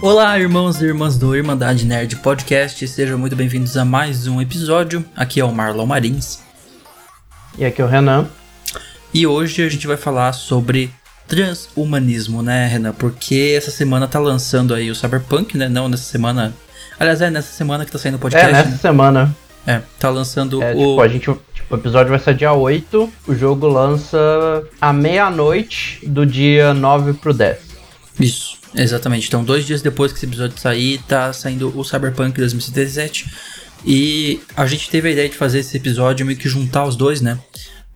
Olá, irmãos e irmãs do Irmandade Nerd Podcast, sejam muito bem-vindos a mais um episódio. Aqui é o Marlon Marins. E aqui é o Renan. E hoje a gente vai falar sobre transhumanismo, né, Renan? Porque essa semana tá lançando aí o Cyberpunk, né? Não nessa semana. Aliás, é nessa semana que tá saindo o podcast. É, nessa né? semana. É, tá lançando é, o. Tipo, a gente, tipo, o episódio vai ser dia 8, o jogo lança à meia-noite do dia 9 pro 10. Isso. Exatamente. Então, dois dias depois que esse episódio sair, tá saindo o Cyberpunk 2077. E a gente teve a ideia de fazer esse episódio meio que juntar os dois, né?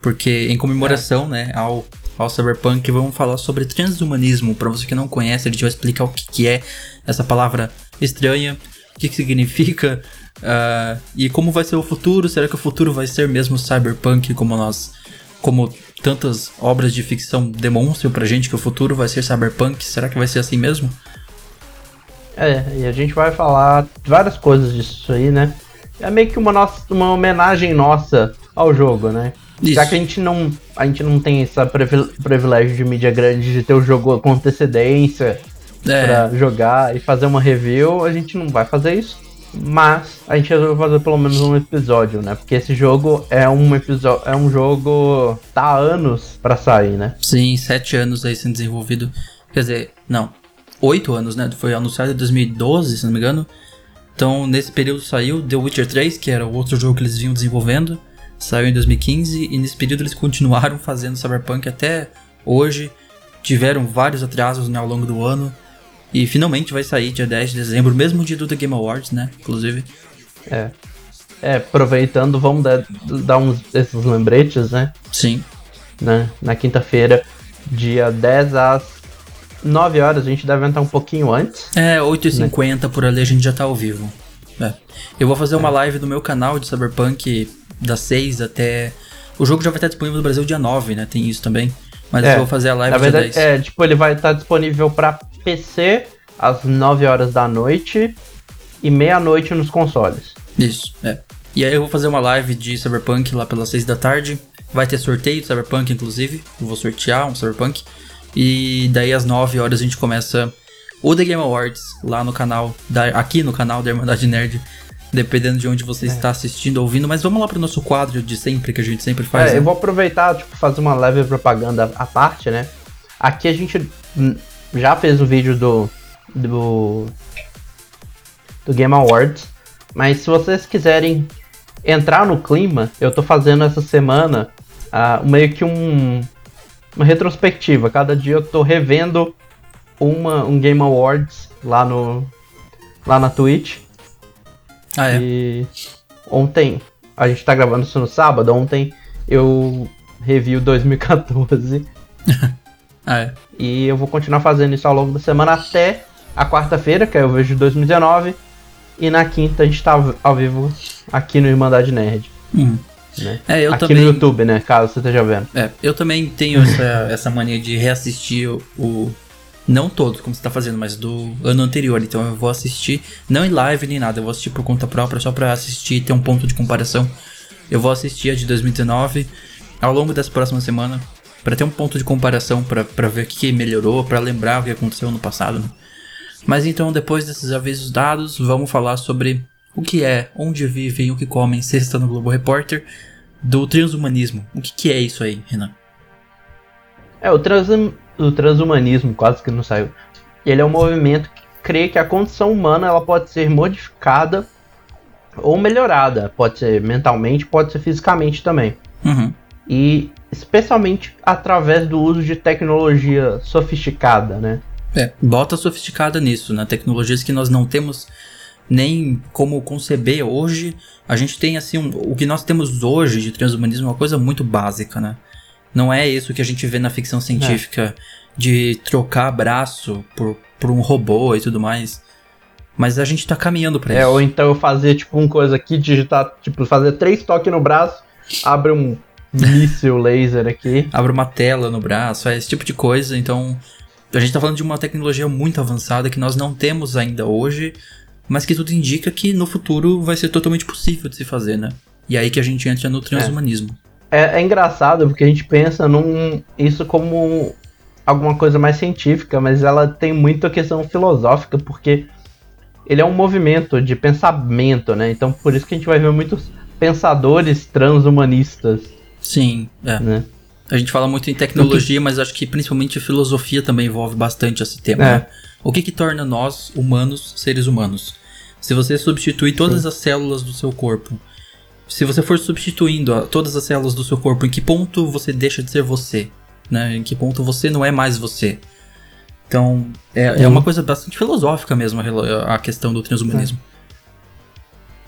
Porque em comemoração, é. né, ao, ao Cyberpunk, vamos falar sobre transhumanismo. Para você que não conhece, a gente vai explicar o que, que é essa palavra estranha, o que, que significa uh, e como vai ser o futuro. Será que o futuro vai ser mesmo Cyberpunk como nós, como tantas obras de ficção demonstram pra gente que o futuro vai ser cyberpunk. Será que vai ser assim mesmo? É, e a gente vai falar várias coisas disso aí, né? É meio que uma, nossa, uma homenagem nossa ao jogo, né? Isso. Já que a gente não, a gente não tem esse privilégio de mídia grande de ter o jogo com antecedência é. pra jogar e fazer uma review, a gente não vai fazer isso. Mas a gente resolveu fazer pelo menos um episódio, né? Porque esse jogo é um episódio. É um jogo. tá há anos pra sair, né? Sim, sete anos aí sendo desenvolvido. Quer dizer, não. Oito anos, né? Foi anunciado em 2012, se não me engano. Então, nesse período saiu The Witcher 3, que era o outro jogo que eles vinham desenvolvendo. Saiu em 2015 e nesse período eles continuaram fazendo Cyberpunk até hoje. Tiveram vários atrasos né, ao longo do ano. E finalmente vai sair dia 10 de dezembro, mesmo dia do The Game Awards, né? Inclusive. É. É, aproveitando, vamos dar, dar uns desses lembretes, né? Sim. Né? Na quinta-feira, dia 10 às 9 horas, a gente deve entrar um pouquinho antes. É, 8h50 né? por ali a gente já tá ao vivo. É. Eu vou fazer uma é. live no meu canal de Cyberpunk das 6 até. O jogo já vai estar disponível no Brasil dia 9, né? Tem isso também. Mas é, eu vou fazer a live na verdade, dia 10. É, tipo, ele vai estar disponível pra PC às 9 horas da noite e meia-noite nos consoles. Isso, é. E aí eu vou fazer uma live de Cyberpunk lá pelas 6 da tarde. Vai ter sorteio de Cyberpunk, inclusive. Eu vou sortear um Cyberpunk. E daí às 9 horas a gente começa o The Game Awards lá no canal, da, aqui no canal da Irmandade Nerd. Dependendo de onde você é. está assistindo, ouvindo. Mas vamos lá pro nosso quadro de sempre, que a gente sempre faz. É, né? eu vou aproveitar, tipo, fazer uma leve propaganda à parte, né? Aqui a gente já fez o vídeo do, do, do Game Awards. Mas se vocês quiserem entrar no clima, eu tô fazendo essa semana uh, meio que um, uma retrospectiva. Cada dia eu tô revendo uma, um Game Awards lá no lá na Twitch. Ah, é? E ontem, a gente tá gravando isso no sábado, ontem eu revi o 2014. É. E eu vou continuar fazendo isso ao longo da semana até a quarta-feira, que é eu vejo 2019. E na quinta a gente tá ao vivo aqui no Irmandade Nerd. Hum. Né? É, eu aqui também... no YouTube, né? Caso você esteja vendo. É, eu também tenho essa, essa mania de reassistir o, o. Não todos, como você tá fazendo, mas do ano anterior. Então eu vou assistir, não em live nem nada, eu vou assistir por conta própria, só pra assistir e ter um ponto de comparação. Eu vou assistir a de 2019 ao longo dessa próxima semana para ter um ponto de comparação, para ver o que melhorou, para lembrar o que aconteceu no passado. Né? Mas então, depois desses avisos dados, vamos falar sobre o que é, onde vivem, o que comem, sexta no Globo Repórter, do transhumanismo. O que, que é isso aí, Renan? É, o, trans, o transhumanismo, quase que não saiu. Ele é um movimento que crê que a condição humana ela pode ser modificada ou melhorada. Pode ser mentalmente, pode ser fisicamente também. Uhum. E especialmente através do uso de tecnologia sofisticada, né? É, bota sofisticada nisso, né? Tecnologias que nós não temos nem como conceber hoje. A gente tem assim, um, o que nós temos hoje de transhumanismo é uma coisa muito básica, né? Não é isso que a gente vê na ficção científica é. de trocar braço por, por um robô e tudo mais. Mas a gente tá caminhando para é, isso. É, ou então eu fazer tipo uma coisa aqui, digitar, tipo, fazer três toques no braço, abre um míssil laser aqui. Abre uma tela no braço, é esse tipo de coisa. Então, a gente tá falando de uma tecnologia muito avançada que nós não temos ainda hoje, mas que tudo indica que no futuro vai ser totalmente possível de se fazer, né? E aí que a gente entra no transhumanismo. É, é, é engraçado porque a gente pensa num isso como alguma coisa mais científica, mas ela tem muita questão filosófica, porque ele é um movimento de pensamento, né? Então por isso que a gente vai ver muitos pensadores transhumanistas. Sim, é. Né? A gente fala muito em tecnologia, mas acho que principalmente a filosofia também envolve bastante esse tema. É. Né? O que que torna nós, humanos, seres humanos? Se você substituir todas Sim. as células do seu corpo, se você for substituindo todas as células do seu corpo, em que ponto você deixa de ser você? Né? Em que ponto você não é mais você? Então, é, é uma coisa bastante filosófica mesmo a, a questão do transhumanismo.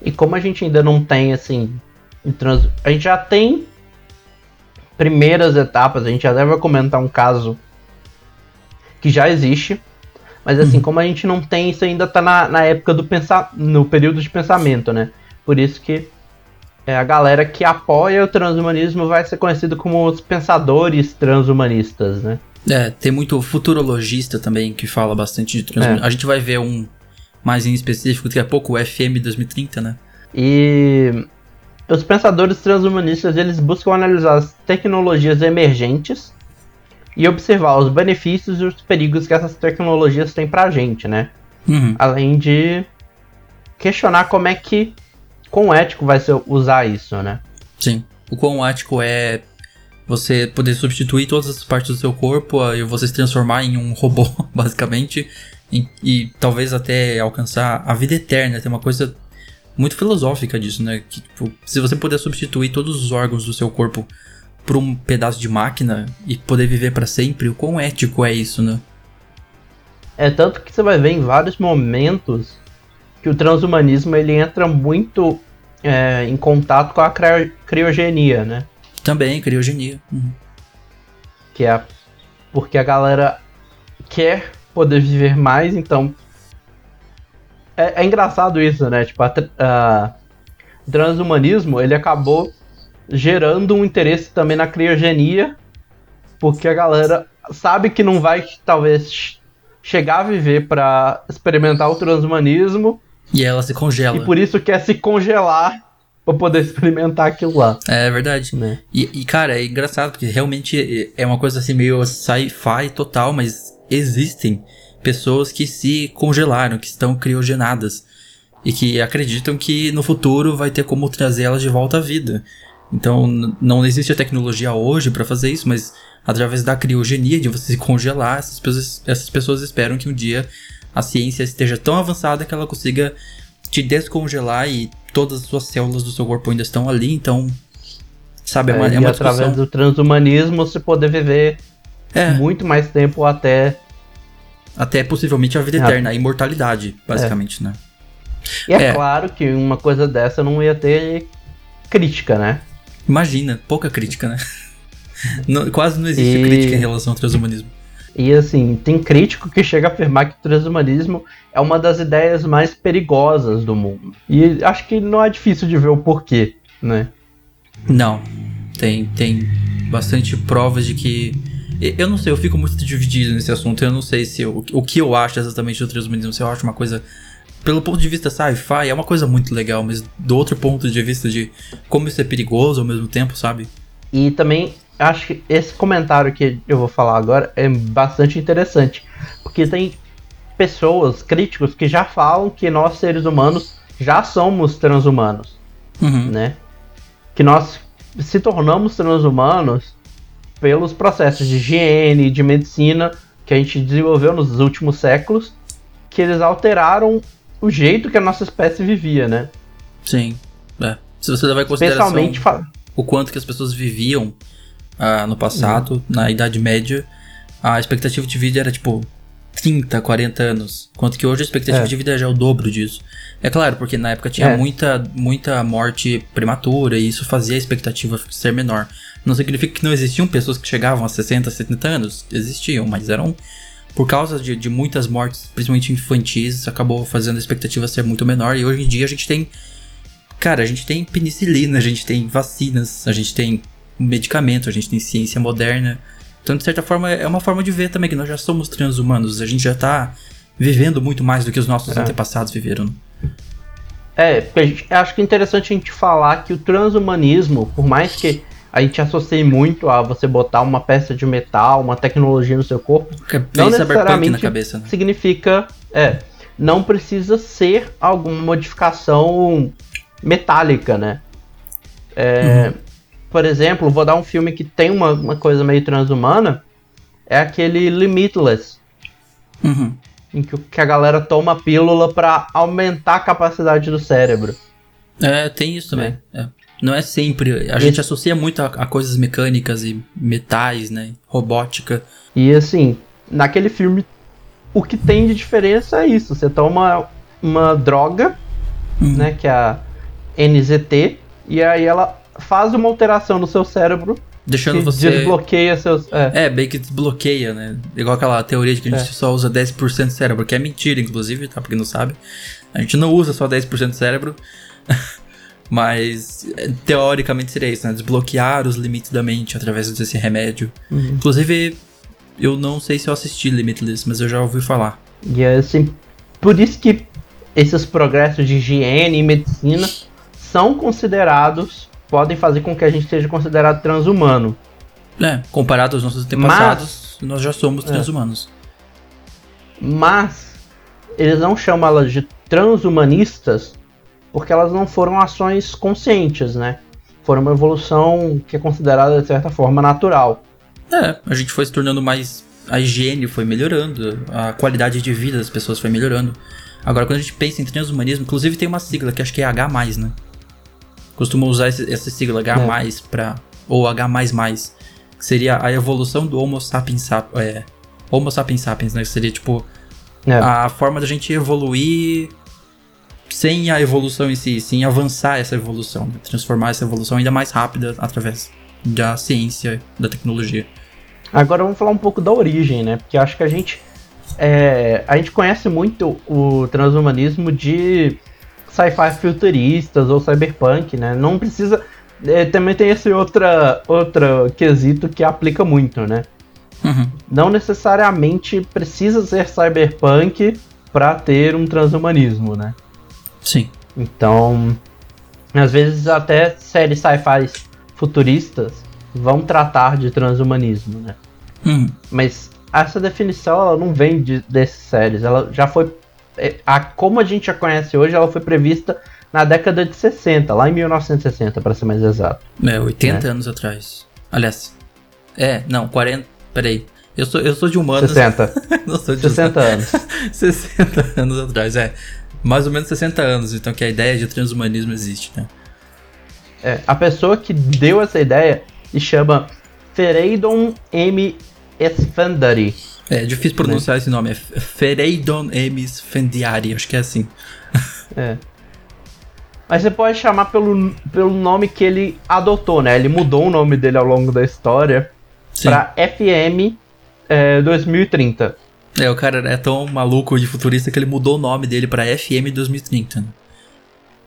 É. E como a gente ainda não tem, assim, trans... a gente já tem primeiras etapas, a gente já deve comentar um caso que já existe, mas assim, uhum. como a gente não tem, isso ainda tá na, na época do pensar, no período de pensamento, né? Por isso que é, a galera que apoia o transhumanismo vai ser conhecido como os pensadores transhumanistas, né? É, tem muito futurologista também que fala bastante de transhumanismo. É. A gente vai ver um mais em específico daqui a pouco, o FM 2030, né? E os pensadores transhumanistas eles buscam analisar as tecnologias emergentes e observar os benefícios e os perigos que essas tecnologias têm pra gente, né? Uhum. Além de questionar como é que, quão ético vai ser usar isso, né? Sim. O quão ético é você poder substituir todas as partes do seu corpo e você se transformar em um robô, basicamente, e, e talvez até alcançar a vida eterna. Tem uma coisa muito filosófica disso, né? Que, tipo, se você puder substituir todos os órgãos do seu corpo por um pedaço de máquina e poder viver para sempre, o quão ético é isso, né? É tanto que você vai ver em vários momentos que o transhumanismo ele entra muito é, em contato com a criogenia, né? Também, criogenia. Uhum. Que é porque a galera quer poder viver mais, então. É, é engraçado isso, né? Tipo, a, a, o transhumanismo ele acabou gerando um interesse também na criogenia, porque a galera sabe que não vai talvez chegar a viver para experimentar o transhumanismo. E ela se congela. E por isso quer se congelar pra poder experimentar aquilo lá. É verdade. Né? E, e, cara, é engraçado, porque realmente é uma coisa assim meio sci-fi total, mas existem pessoas que se congelaram, que estão criogenadas. E que acreditam que no futuro vai ter como trazer elas de volta à vida. Então, não existe a tecnologia hoje para fazer isso, mas através da criogenia, de você se congelar, essas pessoas, essas pessoas esperam que um dia a ciência esteja tão avançada que ela consiga te descongelar e todas as suas células do seu corpo ainda estão ali, então. Sabe, é, uma, é, é uma através do transhumanismo você poder viver é. muito mais tempo até. Até possivelmente a vida eterna, a imortalidade, basicamente, é. né? E é, é, claro que uma coisa dessa não ia ter crítica, né? Imagina, pouca crítica, né? não, quase não existe e... crítica em relação ao transhumanismo. E assim, tem crítico que chega a afirmar que o transhumanismo é uma das ideias mais perigosas do mundo. E acho que não é difícil de ver o porquê, né? Não. Tem, tem bastante provas de que. Eu não sei, eu fico muito dividido nesse assunto. Eu não sei se eu, o que eu acho exatamente do transhumanismo. Se eu acho uma coisa. Pelo ponto de vista sci-fi, é uma coisa muito legal, mas do outro ponto de vista de como isso é perigoso ao mesmo tempo, sabe? E também acho que esse comentário que eu vou falar agora é bastante interessante. Porque tem pessoas, críticos, que já falam que nós, seres humanos, já somos transhumanos. Uhum. Né? Que nós se tornamos transhumanos pelos processos de higiene, de medicina que a gente desenvolveu nos últimos séculos, que eles alteraram o jeito que a nossa espécie vivia, né? Sim. É. Se você levar em consideração Especialmente o quanto que as pessoas viviam ah, no passado, uhum. na Idade Média, a expectativa de vida era tipo 30, 40 anos. Enquanto que hoje a expectativa é. de vida já é o dobro disso. É claro, porque na época tinha é. muita, muita morte prematura e isso fazia a expectativa ser menor. Não significa que não existiam pessoas que chegavam a 60, 70 anos. Existiam, mas eram. Por causa de, de muitas mortes, principalmente infantis, acabou fazendo a expectativa ser muito menor. E hoje em dia a gente tem. Cara, a gente tem penicilina, a gente tem vacinas, a gente tem medicamento, a gente tem ciência moderna. Então, de certa forma, é uma forma de ver também que nós já somos transhumanos, a gente já tá vivendo muito mais do que os nossos é. antepassados viveram. É, acho que é interessante a gente falar que o transhumanismo, por mais que a gente associa muito a você botar uma peça de metal, uma tecnologia no seu corpo. não necessariamente na cabeça, né? significa. É, não precisa ser alguma modificação metálica, né? É, uhum. Por exemplo, vou dar um filme que tem uma, uma coisa meio transhumana. É aquele Limitless. Uhum. Em que, que a galera toma pílula para aumentar a capacidade do cérebro. É, tem isso também. É. É. Não é sempre. A gente associa muito a, a, coisas mecânicas e metais, né? Robótica. E assim, naquele filme, o que tem de diferença é isso. Você toma uma droga, uhum. né? Que é a NZT, e aí ela faz uma alteração no seu cérebro. Deixando você. Desbloqueia seus. É. é, bem que desbloqueia, né? Igual aquela teoria de que a gente é. só usa 10% do cérebro, que é mentira, inclusive, tá? Porque não sabe. A gente não usa só 10% do cérebro. Mas teoricamente seria isso, né? Desbloquear os limites da mente através desse remédio. Uhum. Inclusive, eu não sei se eu assisti Limitless, mas eu já ouvi falar. E é assim, por isso que esses progressos de higiene e medicina são considerados, podem fazer com que a gente seja considerado transhumano. É, comparado aos nossos antepassados, nós já somos é. transhumanos. É. Mas eles não chamam elas de transhumanistas porque elas não foram ações conscientes, né? Foram uma evolução que é considerada de certa forma natural. É, a gente foi se tornando mais. A higiene foi melhorando, a qualidade de vida das pessoas foi melhorando. Agora, quando a gente pensa em transhumanismo, inclusive tem uma sigla que acho que é H, né? Costuma usar esse, essa sigla H, é. pra, ou H, que seria a evolução do Homo sapiens, sapiens é, Homo sapiens sapiens, né? Que seria tipo é. a forma da gente evoluir sem a evolução em si, sim avançar essa evolução, né? transformar essa evolução ainda mais rápida através da ciência, da tecnologia. Agora vamos falar um pouco da origem, né? Porque acho que a gente é, a gente conhece muito o transhumanismo de sci-fi futuristas ou cyberpunk, né? Não precisa é, também tem esse outra outra quesito que aplica muito, né? Uhum. Não necessariamente precisa ser cyberpunk para ter um transhumanismo, né? Sim. Então, às vezes até séries sci-fi futuristas vão tratar de transhumanismo, né? Hum. Mas essa definição ela não vem de, dessas séries, ela já foi é, a como a gente a conhece hoje, ela foi prevista na década de 60, lá em 1960, para ser mais exato. É, 80 né? anos atrás. Aliás, é, não, 40, peraí. Eu sou, eu sou de humanos. 60. não sou de 60 anos. 60 anos atrás, é mais ou menos 60 anos, então que a ideia de transhumanismo existe, né? É, a pessoa que deu essa ideia se chama Fereidon M. Esfandari. É, difícil pronunciar né? esse nome, é Fereidon M. Esfandiari, acho que é assim. É. Mas você pode chamar pelo, pelo nome que ele adotou, né? Ele mudou o nome dele ao longo da história pra FM é, 2030. É, o cara é tão maluco de futurista que ele mudou o nome dele pra FM 2030. Né?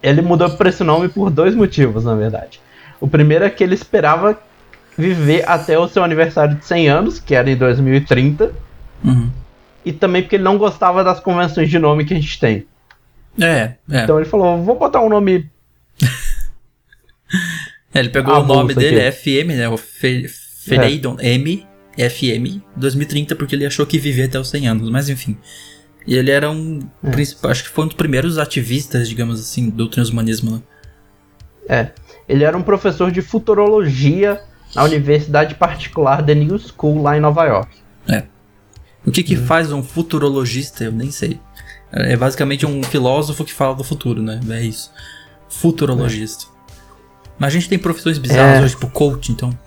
Ele mudou pra esse nome por dois motivos, na verdade. O primeiro é que ele esperava viver até o seu aniversário de 100 anos, que era em 2030. Uhum. E também porque ele não gostava das convenções de nome que a gente tem. É, é. Então ele falou, vou botar um nome... é, ele pegou ah, o nome dele, aqui. FM, né? O Fe Fereidon é. M FM 2030 porque ele achou que vivia até os 100 anos, mas enfim. E ele era um. É. Acho que foi um dos primeiros ativistas, digamos assim, do transhumanismo, né? É. Ele era um professor de futurologia na Universidade Particular The New School lá em Nova York. É. O que, que hum. faz um futurologista? Eu nem sei. É basicamente um filósofo que fala do futuro, né? É isso. Futurologista. É. Mas a gente tem profissões bizarras é. hoje, tipo coach, então.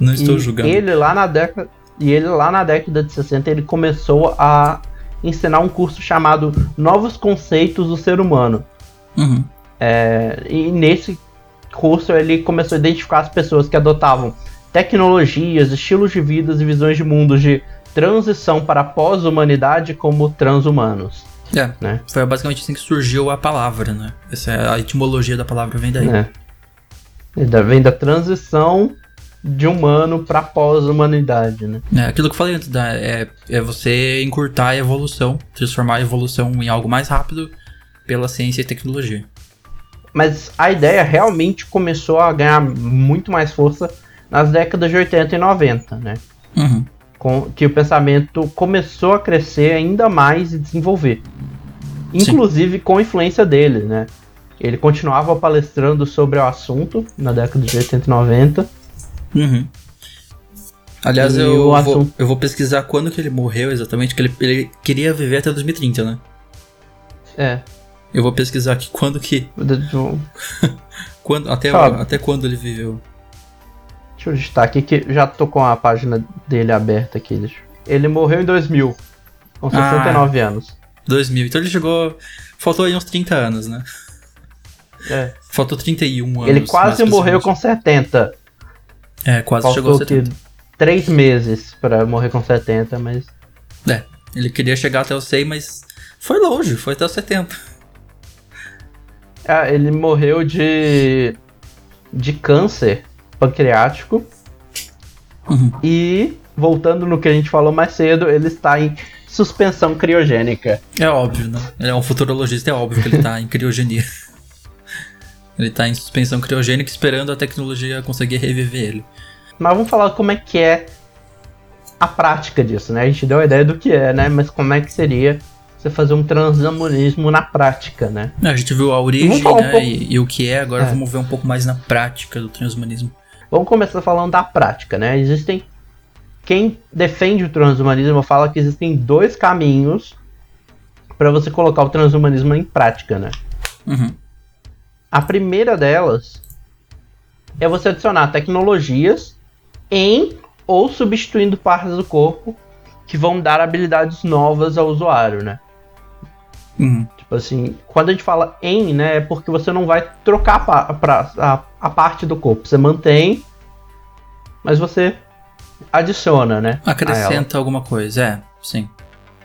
Não estou e julgando. Ele lá na década e ele lá na década de 60 ele começou a ensinar um curso chamado Novos Conceitos do Ser Humano. Uhum. É, e nesse curso ele começou a identificar as pessoas que adotavam tecnologias, estilos de vida e visões de mundos de transição para a pós-humanidade como transhumanos. É, né? foi basicamente assim que surgiu a palavra, né? Essa é a etimologia da palavra vem daí. É. Vem da transição de humano para pós-humanidade, né? É, aquilo que eu falei antes, né? é, é você encurtar a evolução, transformar a evolução em algo mais rápido pela ciência e tecnologia. Mas a ideia realmente começou a ganhar muito mais força nas décadas de 80 e 90, né? Uhum. Com, que o pensamento começou a crescer ainda mais e desenvolver. Inclusive Sim. com a influência dele, né? Ele continuava palestrando sobre o assunto na década de 80 e 90. Uhum. Aliás, eu, vou, eu vou pesquisar quando que ele morreu exatamente, que ele, ele queria viver até 2030, né? É. Eu vou pesquisar aqui quando que. quando, até, até quando ele viveu. Deixa eu digitar aqui que já tô com a página dele aberta aqui. Deixa. Ele morreu em 2000, com 69 ah, anos. 2000, então ele chegou. Faltou aí uns 30 anos, né? É. Faltou 31 anos. Ele quase morreu com 70. É, quase Faltou chegou a 70. Que, três meses para morrer com 70, mas. É, ele queria chegar até o 100, mas foi longe, foi até os 70. Ah, ele morreu de. de câncer pancreático. Uhum. E, voltando no que a gente falou mais cedo, ele está em suspensão criogênica. É óbvio, né? Ele é um futurologista, é óbvio que ele está em criogenia. Ele está em suspensão criogênica esperando a tecnologia conseguir reviver ele. Mas vamos falar como é que é a prática disso, né? A gente deu a ideia do que é, né? Mas como é que seria você fazer um transhumanismo na prática, né? A gente viu a origem né? um e, e, o que é, agora é. vamos ver um pouco mais na prática do transhumanismo. Vamos começar falando da prática, né? Existem. Quem defende o transhumanismo fala que existem dois caminhos para você colocar o transhumanismo em prática, né? Uhum. A primeira delas é você adicionar tecnologias em ou substituindo partes do corpo que vão dar habilidades novas ao usuário, né? Uhum. Tipo assim, quando a gente fala em, né, é porque você não vai trocar a, a, a parte do corpo. Você mantém, mas você adiciona, né? Acrescenta alguma coisa, é, sim.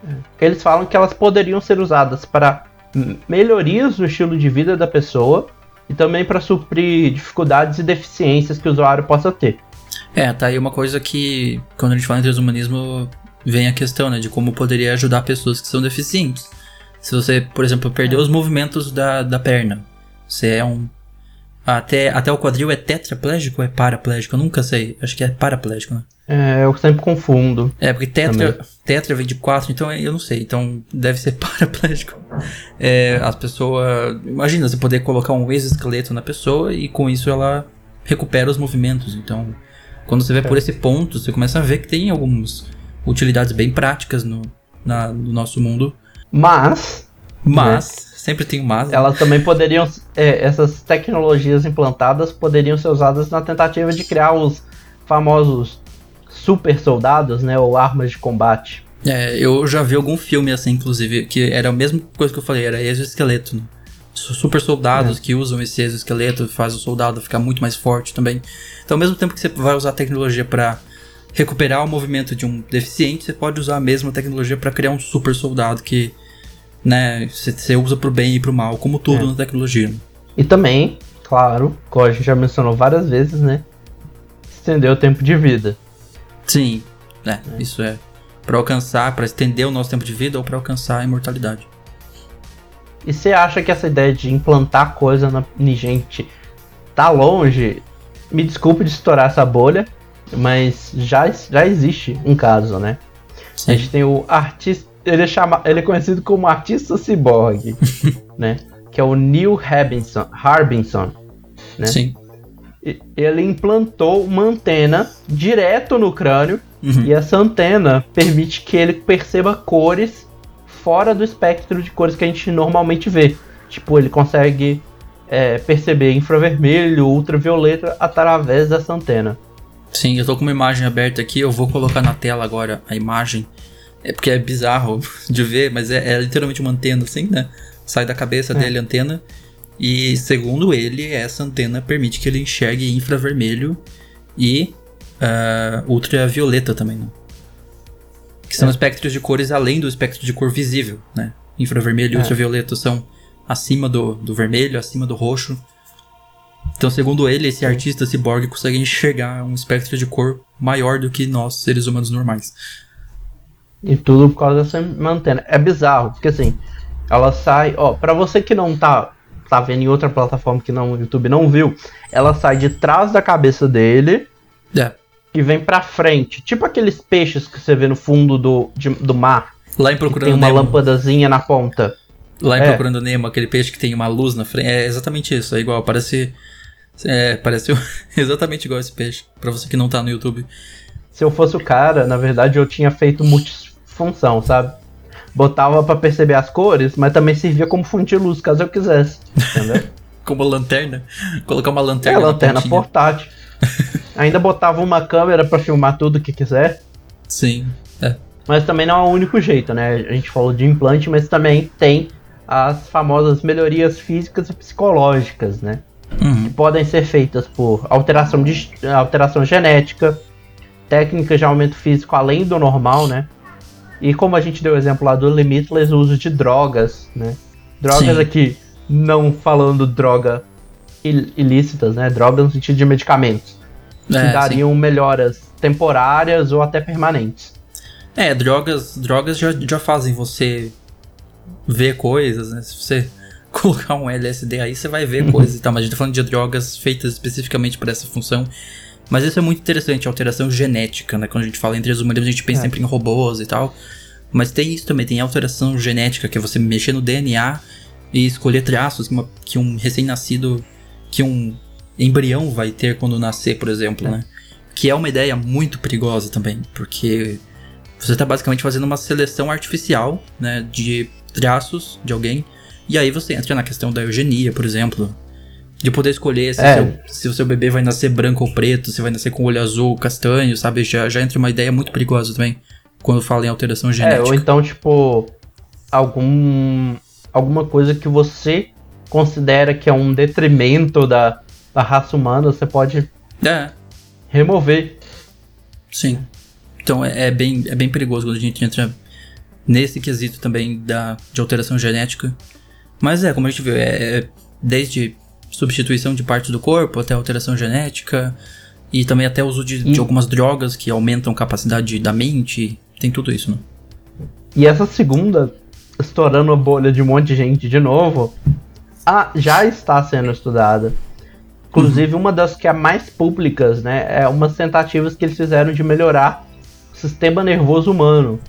É. Eles falam que elas poderiam ser usadas para melhorias no estilo de vida da pessoa e também para suprir dificuldades e deficiências que o usuário possa ter. É, tá aí uma coisa que, quando a gente fala em transhumanismo, vem a questão, né, de como poderia ajudar pessoas que são deficientes. Se você, por exemplo, perdeu os movimentos da, da perna, você é um. Até, até o quadril é tetraplégico ou é paraplégico? Eu nunca sei. Acho que é paraplégico, né? É, eu sempre confundo. É, porque tetra, tetra vem de 4, então eu não sei. Então deve ser paraplégico. É, as pessoas. Imagina você poder colocar um exoesqueleto na pessoa e com isso ela recupera os movimentos. Então, quando você vê é. por esse ponto, você começa a ver que tem algumas utilidades bem práticas no, na, no nosso mundo. Mas. Mas. Né? Sempre tem um mas. Né? Elas também poderiam. É, essas tecnologias implantadas poderiam ser usadas na tentativa de criar os famosos super soldados, né? Ou armas de combate. É, eu já vi algum filme assim, inclusive, que era a mesma coisa que eu falei, era exoesqueleto, né? Super soldados é. que usam esse exoesqueleto faz o soldado ficar muito mais forte também. Então, ao mesmo tempo que você vai usar a tecnologia para recuperar o movimento de um deficiente, você pode usar a mesma tecnologia para criar um super soldado que, né, você usa pro bem e pro mal, como tudo é. na tecnologia. E também, claro, como a gente já mencionou várias vezes, né, estender o tempo de vida. Sim, é, é. isso é. Para alcançar, para estender o nosso tempo de vida ou para alcançar a imortalidade. E você acha que essa ideia de implantar coisa na gente tá longe? Me desculpe de estourar essa bolha, mas já, já existe um caso, né? Sim. A gente tem o artista. Ele é, chama, ele é conhecido como artista ciborgue, né? Que é o Neil Harbinson. Harbinson né? Sim ele implantou uma antena direto no crânio uhum. e essa antena permite que ele perceba cores fora do espectro de cores que a gente normalmente vê. Tipo, ele consegue é, perceber infravermelho, ultravioleta através dessa antena. Sim, eu tô com uma imagem aberta aqui, eu vou colocar na tela agora a imagem. É porque é bizarro de ver, mas é, é literalmente uma antena assim, né? Sai da cabeça é. dele a antena e segundo ele, essa antena permite que ele enxergue infravermelho e uh, ultravioleta também, né? Que são é. espectros de cores além do espectro de cor visível, né? Infravermelho e é. ultravioleta são acima do, do vermelho, acima do roxo. Então, segundo ele, esse artista ciborgue consegue enxergar um espectro de cor maior do que nós, seres humanos normais. E tudo por causa dessa antena. É bizarro, porque assim, ela sai. Ó, pra você que não tá tá vendo em outra plataforma que não, o YouTube não viu, ela sai de trás da cabeça dele É. e vem pra frente. Tipo aqueles peixes que você vê no fundo do, de- do mar. Lá em Procurando tem uma Nemo. lâmpadazinha na ponta. Lá em É. Procurando Nemo, aquele peixe que tem uma luz na frente. É exatamente isso, é igual, parece. É, parece exatamente igual esse peixe. Pra você que não tá no YouTube. Se eu fosse o cara, na verdade eu tinha feito multifunção, sabe? Botava pra perceber as cores, mas também servia como fonte de luz, caso eu quisesse. Entendeu? Como lanterna. Colocar uma É, lanterna. na lanterna pontinha. portátil. Ainda botava uma câmera pra filmar tudo que quiser. Sim. É. Mas também não é o único jeito, né? A gente falou de implante, mas também tem as famosas melhorias físicas e psicológicas, né? Uhum. Que podem ser feitas por alteração, de, alteração genética, técnicas de aumento físico além do normal, né? E como a gente deu o exemplo lá do Limitless, o uso de drogas, né? Drogas Sim. aqui, não falando droga il- ilícitas, né? Drogas no sentido de medicamentos. Que É, sim. dariam melhoras temporárias ou até permanentes. É, drogas, drogas já, já fazem você ver coisas, né? Se você colocar um LSD aí, você vai ver coisas e tal. Mas a gente tá falando de drogas feitas especificamente para essa função. Mas isso é muito interessante, a alteração genética, né? Quando a gente fala em transhumanismo, a gente pensa É. sempre em robôs e tal. Mas tem isso também, tem alteração genética, que é você mexer no DNA e escolher traços que, uma- que um recém-nascido, que um embrião vai ter quando nascer, por exemplo, É. né? Que é uma ideia muito perigosa também, porque você está basicamente fazendo uma seleção artificial, né, de traços de alguém, e aí você entra na questão da eugenia, por exemplo, de poder escolher se, É. seu- se o seu bebê vai nascer branco ou preto, se vai nascer com olho azul ou castanho, sabe? Já, já entra uma ideia muito perigosa também, quando fala em alteração É, genética. ou então, tipo, algum alguma coisa que você considera que é um detrimento da, da raça humana, você pode É, remover. sim. Então é, é bem, é bem perigoso quando a gente entra nesse quesito também da, de alteração genética. Mas é, como a gente viu, é, é desde substituição de partes do corpo até alteração genética e também até o uso de, de E- algumas drogas que aumentam a capacidade da mente. Tem tudo isso, né? E essa segunda, estourando a bolha de um monte de gente de novo, ah, já está sendo estudada. Inclusive, uma das que é mais públicas, né? É umas tentativas que eles fizeram de melhorar o sistema nervoso humano.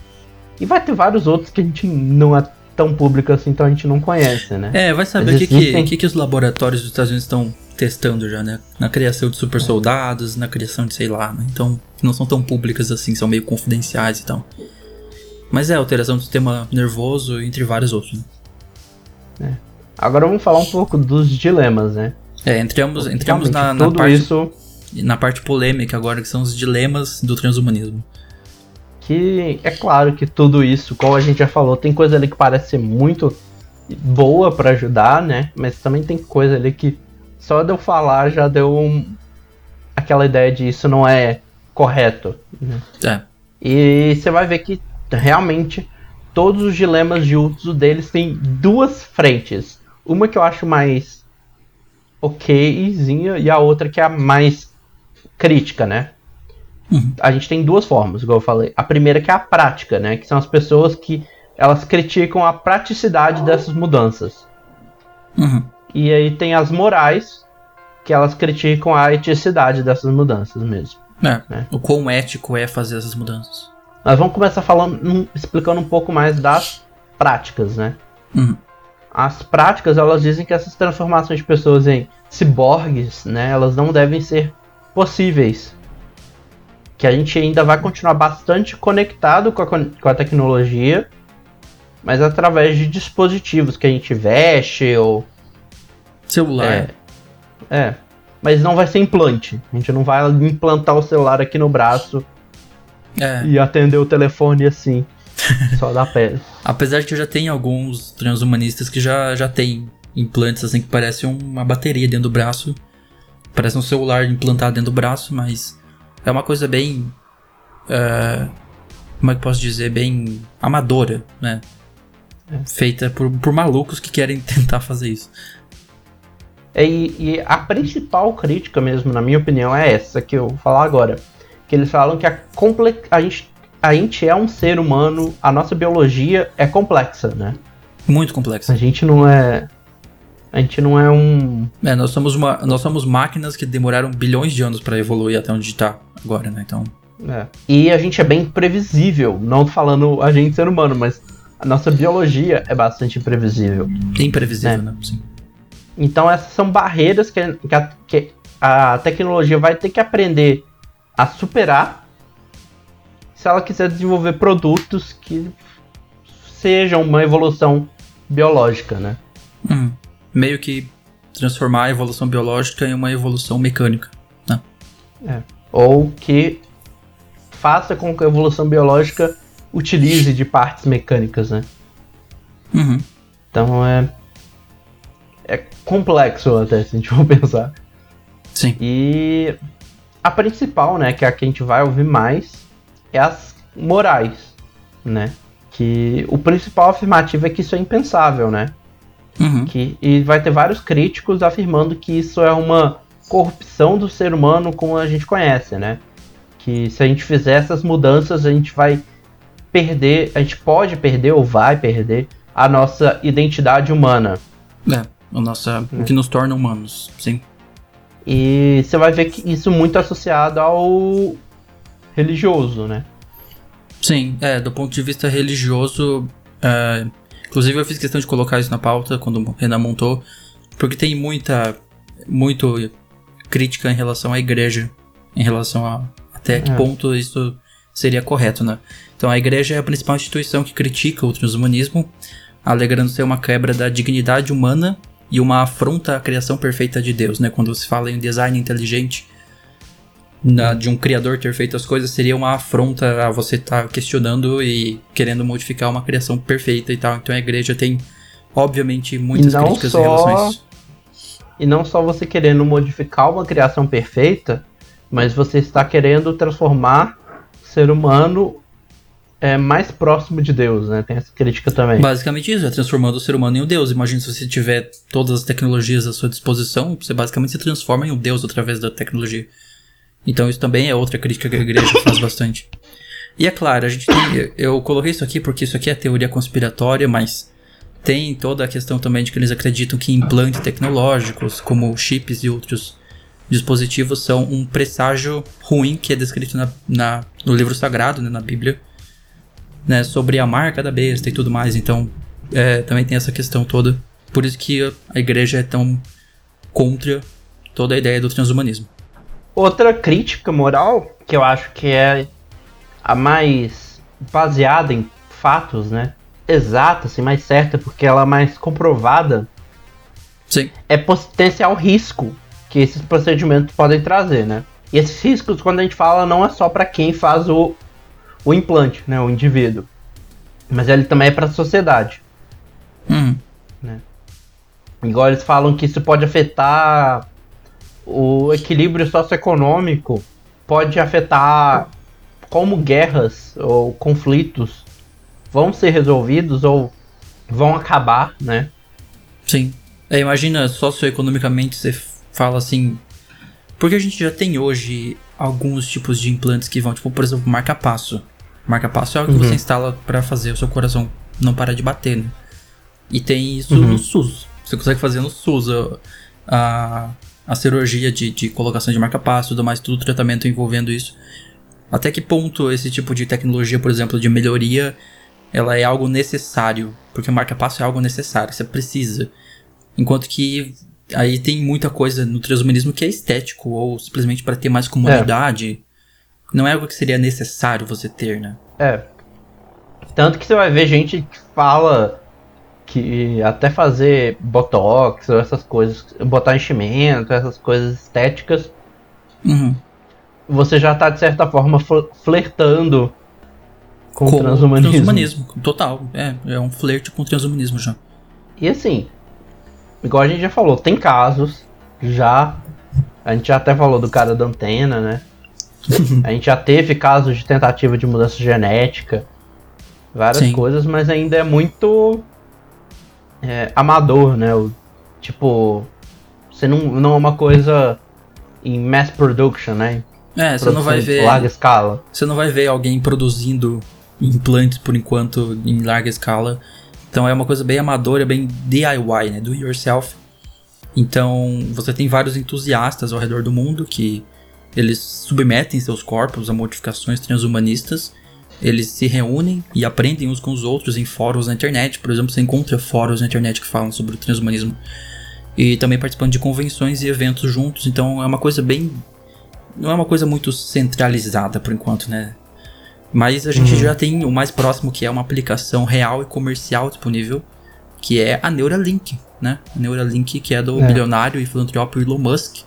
E vai ter vários outros que a gente não é tão público assim, então a gente não conhece, né? É, vai saber o que, que, que, que os laboratórios dos Estados Unidos estão testando já, né? Na criação de super soldados, na criação de sei lá, né? Então, não são tão públicas assim, são meio confidenciais e tal. Mas é, alteração do sistema nervoso, entre vários outros. Né? Agora vamos falar um pouco dos dilemas, né? É, entramos, entramos na, na, parte, isso na parte polêmica agora, que são os dilemas do transhumanismo. Que é claro que tudo isso, como a gente já falou, tem coisa ali que parece ser muito boa pra ajudar, né? Mas também tem coisa ali que só de eu falar já deu um- aquela ideia de isso não é correto. né? É, E você vai ver que realmente todos os dilemas de uso deles têm duas frentes. Uma que eu acho mais okzinha e a outra que é a mais crítica, né? Uhum. A gente tem duas formas, igual eu falei. A primeira que é a prática, né? Que são as pessoas que elas criticam a praticidade dessas mudanças. uhum, E aí tem as morais, que elas criticam a eticidade dessas mudanças mesmo. é. É. O quão ético é fazer essas mudanças. Nós vamos começar falando, explicando um pouco mais das práticas, né? Uhum. As práticas, elas dizem que essas transformações de pessoas em ciborgues, né, elas não devem ser possíveis. Que a gente ainda vai continuar bastante conectado com a, com a tecnologia, mas através de dispositivos que a gente veste ou Celular. é, é, mas não vai ser implante. A gente não vai implantar o celular aqui no braço É. e atender o telefone assim, só da pele. Apesar de que eu já tenho alguns transhumanistas que já, já tem implantes assim que parece uma bateria dentro do braço. Parece um celular implantado dentro do braço, mas é uma coisa bem. é, como é que posso dizer? Bem amadora, né? Feita por, por malucos que querem tentar fazer isso. É, E, e a principal crítica mesmo, na minha opinião, é essa que eu vou falar agora. Que eles falam que a, comple a, gente, a gente é um ser humano, a nossa biologia é complexa, né? Muito complexo. A gente não é. A gente não é um. É, nós somos, uma, nós somos máquinas que demoraram bilhões de anos para evoluir até onde tá agora, né? Então. É. E a gente é bem previsível. Não falando a gente ser humano, mas a nossa biologia é bastante imprevisível. Imprevisível, né? né? Sim. Então essas são barreiras que, que, a, que a tecnologia vai ter que aprender a superar se ela quiser desenvolver produtos que sejam uma evolução biológica, né? Hum, meio que transformar a evolução biológica em uma evolução mecânica, né? É. Ou que faça com que a evolução biológica utilize de partes mecânicas, né? Uhum. Então é é complexo até se a gente for pensar. Sim. E a principal, né, que é a que a gente vai ouvir mais, é as morais, né? Que o principal afirmativo é que isso é impensável, né? Uhum. Que, e vai ter vários críticos afirmando que isso é uma corrupção do ser humano como a gente conhece, né? Que se a gente fizer essas mudanças, a gente vai perder, a gente pode perder ou vai perder a nossa identidade humana. É, a nossa, é. o que nos torna humanos, sim. E você vai ver que isso muito associado ao religioso, né? Sim, é, do ponto de vista religioso, é, inclusive eu fiz questão de colocar isso na pauta quando o Renan montou, porque tem muita, muito crítica em relação à igreja, em relação a até que é. ponto isso seria correto, né? Então a igreja é a principal instituição que critica o transhumanismo, alegando ser uma quebra da dignidade humana e uma afronta à criação perfeita de Deus, né? Quando se fala em design inteligente, na, de um criador ter feito as coisas, seria uma afronta a você estar tá questionando e querendo modificar uma criação perfeita e tal. Então a igreja tem, obviamente, muitas críticas só... em relação a isso. E não só você querendo modificar uma criação perfeita, mas você está querendo transformar o ser humano é, mais próximo de Deus, né? Tem essa crítica também. Basicamente isso, é transformando o ser humano em um Deus. Imagina se você tiver todas as tecnologias à sua disposição, você basicamente se transforma em um Deus através da tecnologia. Então isso também é outra crítica que a igreja faz bastante. E é claro, a gente tem, eu coloquei isso aqui porque isso aqui é teoria conspiratória, mas tem toda a questão também de que eles acreditam que implantes tecnológicos, como chips e outros dispositivos, são um presságio ruim que é descrito na, na no livro sagrado, né, na Bíblia, né, sobre a marca da besta e tudo mais. Então, é, também tem essa questão toda. Por isso que a igreja é tão contra toda a ideia do transhumanismo. Outra crítica moral, que eu acho que é a mais baseada em fatos, né? Exata, assim, mais certa, porque ela é mais comprovada. Sim. É potencial risco que esses procedimentos podem trazer, né? E esses riscos, quando a gente fala, não é só para quem faz o o implante, né, o indivíduo. Mas ele também é para a sociedade. Hum. Né? Igual eles falam que isso pode afetar o equilíbrio socioeconômico, pode afetar como guerras ou conflitos vão ser resolvidos ou vão acabar, né? Sim. É, imagina socioeconomicamente você fala assim. Porque a gente já tem hoje alguns tipos de implantes que vão, tipo, por exemplo, marca-passo. Marca-passo é algo uhum. que você instala para fazer o seu coração não parar de bater, né? E tem isso uhum. no SUS. Você consegue fazer no SUS a, a cirurgia de, de colocação de marca-passo tudo mais, tudo tratamento envolvendo isso. Até que ponto esse tipo de tecnologia, por exemplo, de melhoria, ela é algo necessário? Porque marca-passo é algo necessário, você precisa. Enquanto que aí tem muita coisa no transhumanismo que é estético, ou simplesmente para ter mais comunidade. É. Não é algo que seria necessário você ter, né? É. Tanto que você vai ver gente que fala que até fazer botox ou essas coisas, botar enchimento, essas coisas estéticas, uhum. você já tá de certa forma flertando com, com o transhumanismo. transhumanismo. Total, é, é um flerte com o transhumanismo já. E assim, igual a gente já falou, tem casos já, a gente já até falou do cara da antena, né? a gente já teve casos de tentativa de mudança genética, várias Sim. coisas, mas ainda é muito é, amador, né? O, tipo, você não, não é uma coisa em mass production, né? É, você não vai ver. Larga escala. Você não vai ver alguém produzindo implantes por enquanto em larga escala. Então é uma coisa bem amadora, bem DIY, né? Do yourself. Então, você tem vários entusiastas ao redor do mundo que eles submetem seus corpos a modificações transhumanistas. Eles se reúnem e aprendem uns com os outros em fóruns na internet. Por exemplo, você encontra fóruns na internet que falam sobre o transhumanismo. E também participando de convenções e eventos juntos. Então é uma coisa bem. Não é uma coisa muito centralizada por enquanto, né? Mas a gente uhum. já tem o mais próximo que é uma aplicação real e comercial disponível, que é a Neuralink, né? A Neuralink, que é do é. bilionário e filantropo Elon Musk.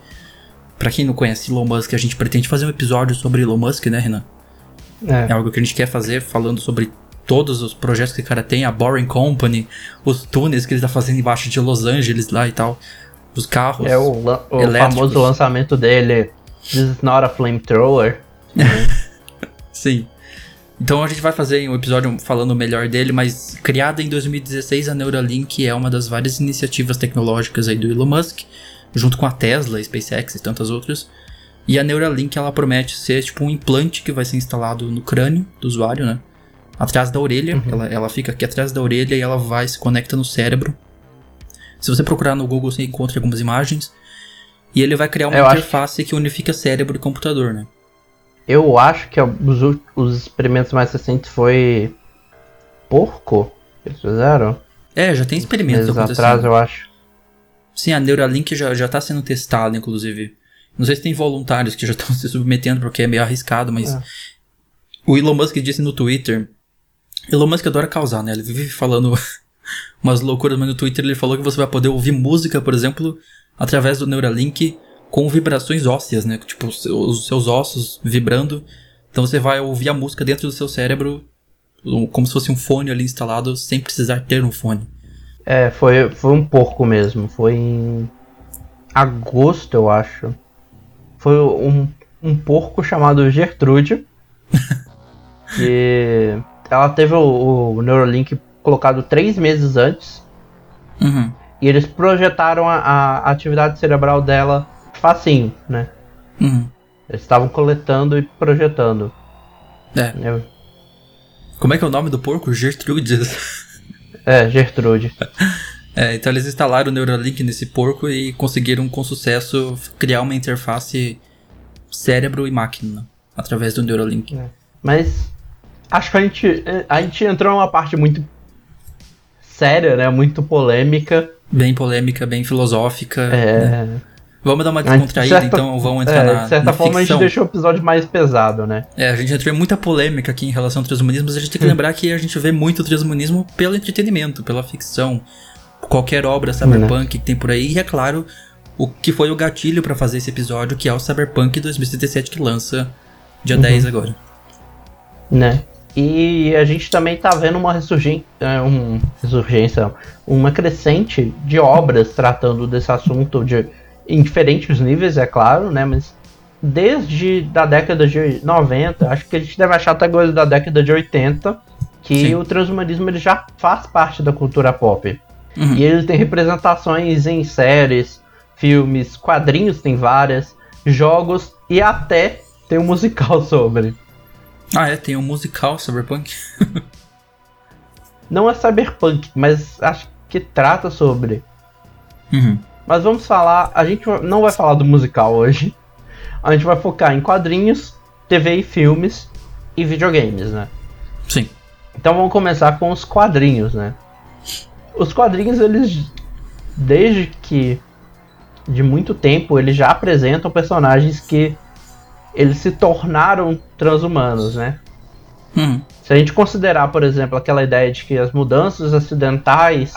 Para quem não conhece Elon Musk, a gente pretende fazer um episódio sobre Elon Musk, né, Renan? É. é algo que a gente quer fazer falando sobre todos os projetos que o cara tem, a Boring Company, os túneis que ele tá fazendo embaixo de Los Angeles lá e tal, os carros. É o, o famoso lançamento dele, This is not a flamethrower. Sim. Então a gente vai fazer um episódio falando melhor dele, mas criada em 2016, a Neuralink é uma das várias iniciativas tecnológicas aí do Elon Musk, junto com a Tesla, SpaceX e tantas outras. E a Neuralink ela promete ser tipo um implante que vai ser instalado no crânio do usuário, né? Atrás da orelha, uhum. ela, ela fica aqui atrás da orelha e ela vai se conecta no cérebro. Se você procurar no Google, você encontra algumas imagens. E ele vai criar uma Eu interface acho... que unifica cérebro e computador, né? Eu acho que os, os experimentos mais recentes foi porco que eles fizeram. É, já tem experimentos Meses acontecendo. atrás, eu acho. Sim, a Neuralink já, já tá sendo testada, inclusive. Não sei se tem voluntários que já estão se submetendo porque é meio arriscado, mas... É. O Elon Musk disse no Twitter... Elon Musk adora causar, né? Ele vive falando umas loucuras, mas no Twitter ele falou que você vai poder ouvir música, por exemplo, através do Neuralink com vibrações ósseas, né? Tipo, os seus ossos vibrando. Então você vai ouvir a música dentro do seu cérebro, como se fosse um fone ali instalado, sem precisar ter um fone. É, foi, foi um porco mesmo. Foi em agosto, eu acho. Foi um, um porco chamado Gertrude. que ela teve o, o Neuralink colocado três meses antes. Uhum. E eles projetaram a, a atividade cerebral dela facinho, né? Uhum. Eles estavam coletando e projetando. É. Eu... Como é que é o nome do porco? Gertrude. É, Gertrude. é, então eles instalaram o Neuralink nesse porco e conseguiram com sucesso criar uma interface cérebro e máquina através do Neuralink. É. Mas acho que a gente, a gente entrou numa parte muito séria, né? Muito polêmica. Bem polêmica, bem filosófica. É. Né? Vamos dar uma descontraída, certa, então vamos entrar é, na. De certa na forma, ficção. a gente deixou o episódio mais pesado, né? É, a gente entrou em muita polêmica aqui em relação ao transhumanismo, mas a gente tem que hum. lembrar que a gente vê muito o transhumanismo pelo entretenimento, pela ficção. Qualquer obra cyberpunk né? que tem por aí, e é claro, o que foi o gatilho para fazer esse episódio, que é o Cyberpunk 2077 que lança dia uhum. 10 agora. Né? E a gente também tá vendo uma ressurgência, é, um, ressurgência, uma crescente de obras tratando desse assunto de em diferentes níveis, é claro, né? Mas desde da década de 90, acho que a gente deve achar até coisa da década de 80, que Sim. o transhumanismo ele já faz parte da cultura pop. Uhum. E ele tem representações em séries, filmes, quadrinhos, tem várias, jogos e até tem um musical sobre. Ah, é? Tem um musical cyberpunk? Não é cyberpunk, mas acho que trata sobre. Uhum. Mas vamos falar. A gente não vai falar do musical hoje. A gente vai focar em quadrinhos, TV e filmes e videogames, né? Sim. Então vamos começar com os quadrinhos, né? Os quadrinhos, eles. Desde que. De muito tempo, eles já apresentam personagens que. Eles se tornaram transhumanos, né? Hum. Se a gente considerar, por exemplo, aquela ideia de que as mudanças acidentais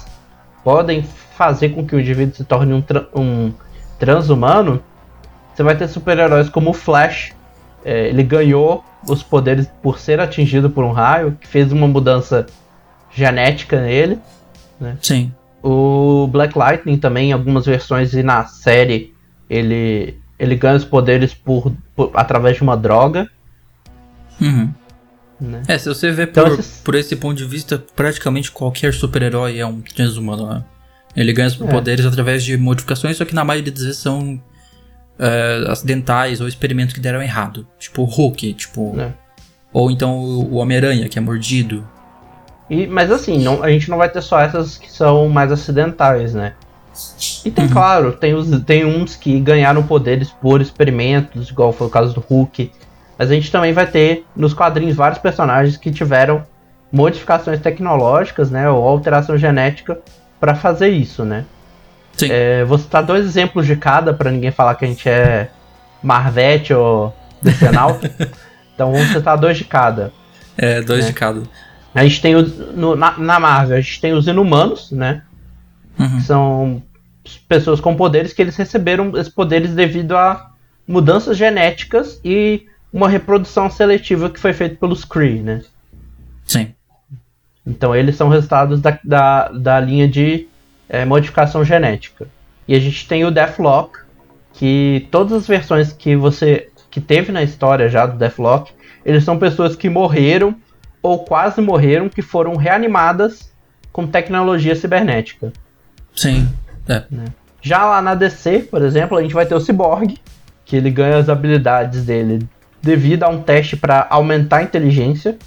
podem fazer com que o indivíduo se torne um, tra um transhumano, você vai ter super-heróis como o Flash. É, ele ganhou os poderes por ser atingido por um raio, que fez uma mudança genética nele. Né? Sim. O Black Lightning também, em algumas versões e na série, ele, ele ganha os poderes por, por através de uma droga. Uhum. Né? É, se você vê então, por, esses... por esse ponto de vista, praticamente qualquer super-herói é um transhumano, né? Ele ganha os é. poderes através de modificações, só que na maioria das vezes são uh, acidentais ou experimentos que deram errado. Tipo o Hulk, tipo. É. Ou então o Homem-Aranha, que é mordido. E, mas assim, não, a gente não vai ter só essas que são mais acidentais, né? E tem, uhum. claro, tem, os, tem uns que ganharam poderes por experimentos, igual foi o caso do Hulk. Mas a gente também vai ter nos quadrinhos vários personagens que tiveram modificações tecnológicas, né, ou alteração genética para fazer isso, né? Sim. É, vou citar dois exemplos de cada para ninguém falar que a gente é Marvete ou Decenalto. então vamos citar dois de cada. É, dois né? de cada. A gente tem os, no, na, na, Marvel, a gente tem os Inumanos, né? Uhum. São pessoas com poderes que eles receberam esses poderes devido a mudanças genéticas e uma reprodução seletiva que foi feita pelos Kree, né? Sim. Então eles são resultados da, da, da linha de é, modificação genética. E a gente tem o Deathlock, que todas as versões que você que teve na história já do Deathlock, eles são pessoas que morreram ou quase morreram, que foram reanimadas com tecnologia cibernética. Sim. É. Né? Já lá na DC, por exemplo, a gente vai ter o Cyborg, que ele ganha as habilidades dele devido a um teste para aumentar a inteligência.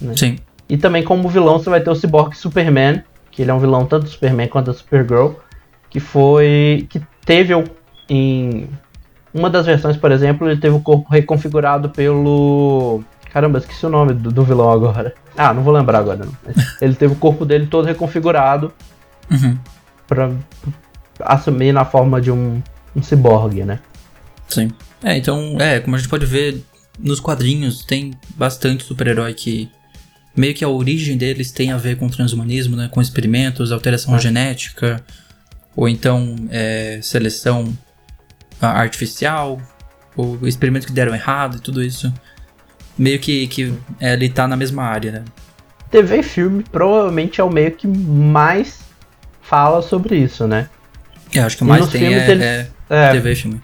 Né? Sim. E também como vilão você vai ter o Cyborg Superman, que ele é um vilão tanto do Superman quanto da Supergirl, que foi que teve em uma das versões, por exemplo, ele teve o corpo reconfigurado pelo caramba, esqueci o nome do, do vilão agora. Ah, não vou lembrar agora não. Ele teve o corpo dele todo reconfigurado uhum. para assumir na forma de um, um ciborgue, né? Sim. É, então, é, como a gente pode ver nos quadrinhos, tem bastante super-herói que meio que a origem deles tem a ver com transhumanismo, né? Com experimentos, alteração é. genética, ou então é, seleção artificial, ou experimentos que deram errado e tudo isso. Meio que, que é, ele tá na mesma área, né? TV e filme provavelmente é o meio que mais fala sobre isso, né? Eu acho que mais tem é, eles, é, é TV e filme.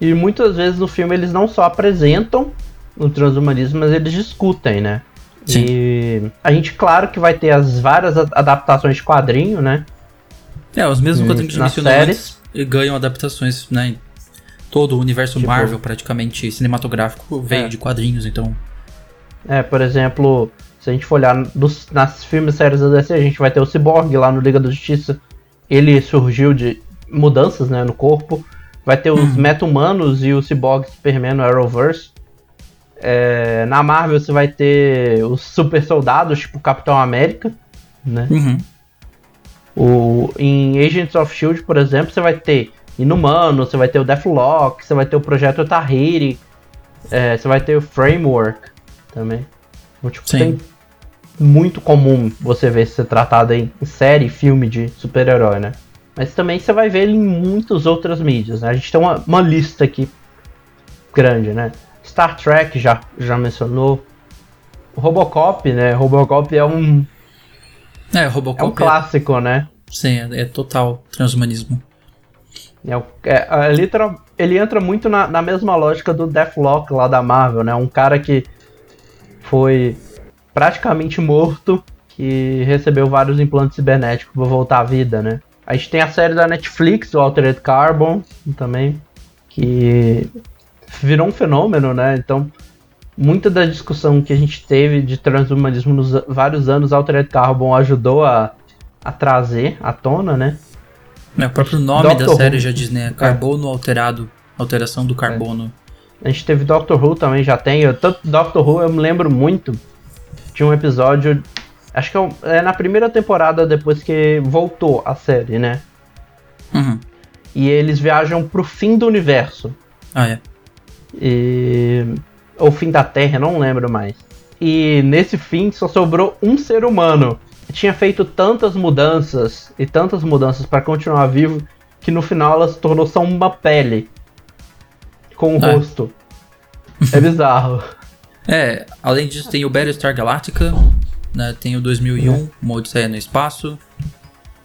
E muitas vezes no filme eles não só apresentam o transhumanismo, mas eles discutem, né? Sim. E a gente, claro, que vai ter as várias adaptações de quadrinho, né? É, os mesmos quadrinhos que mencionou antes ganham adaptações, né? Todo o universo tipo, Marvel, praticamente cinematográfico, veio é. de quadrinhos, então. É, por exemplo, se a gente for olhar dos, nas filmes e séries da DC, a gente vai ter o Cyborg lá no Liga da Justiça. Ele surgiu de mudanças né, no corpo. Vai ter os uhum. Meta-Humanos e o Cyborg Superman no Arrowverse. É, na Marvel você vai ter os super soldados, tipo Capitão América, né? Uhum. O, em Agents of Shield, por exemplo, você vai ter Inumano, você vai ter o Deathlock, você vai ter o Projeto Tahiri, é, você vai ter o Framework também. Então, tipo, Sim. tem muito comum você ver ser tratado em série, filme de super-herói, né? Mas também você vai ver ele em muitas outras mídias, né? A gente tem uma, uma lista aqui grande, né? Star Trek já, já mencionou. Robocop, né? Robocop é um. É, Robocop. É um clássico, é... né? Sim, é, é total transhumanismo. É, é, ele, ele entra muito na, na mesma lógica do Deathlock lá da Marvel, né? Um cara que foi praticamente morto, que recebeu vários implantes cibernéticos para voltar à vida, né? A gente tem a série da Netflix, o Altered Carbon, também, que virou um fenômeno, né? Então, muita da discussão que a gente teve de transhumanismo nos vários anos, Altered Carbon ajudou a, a trazer à tona, né? É, o próprio nome Doctor da série Who. já diz, né? Carbono é. alterado, alteração do carbono. É. A gente teve Doctor Who também, já tem. Eu, tanto Doctor Who eu me lembro muito de um episódio, acho que é, é na primeira temporada depois que voltou a série, né? Uhum. E eles viajam pro fim do universo. Ah, é. E... Ou fim da Terra, não lembro mais. E nesse fim só sobrou um ser humano. Tinha feito tantas mudanças e tantas mudanças para continuar vivo que no final ela se tornou só uma pele com o é. rosto. É bizarro. É, além disso tem o Battlestar Galactica, né, tem o 2001, é. uma Odisseia no Espaço,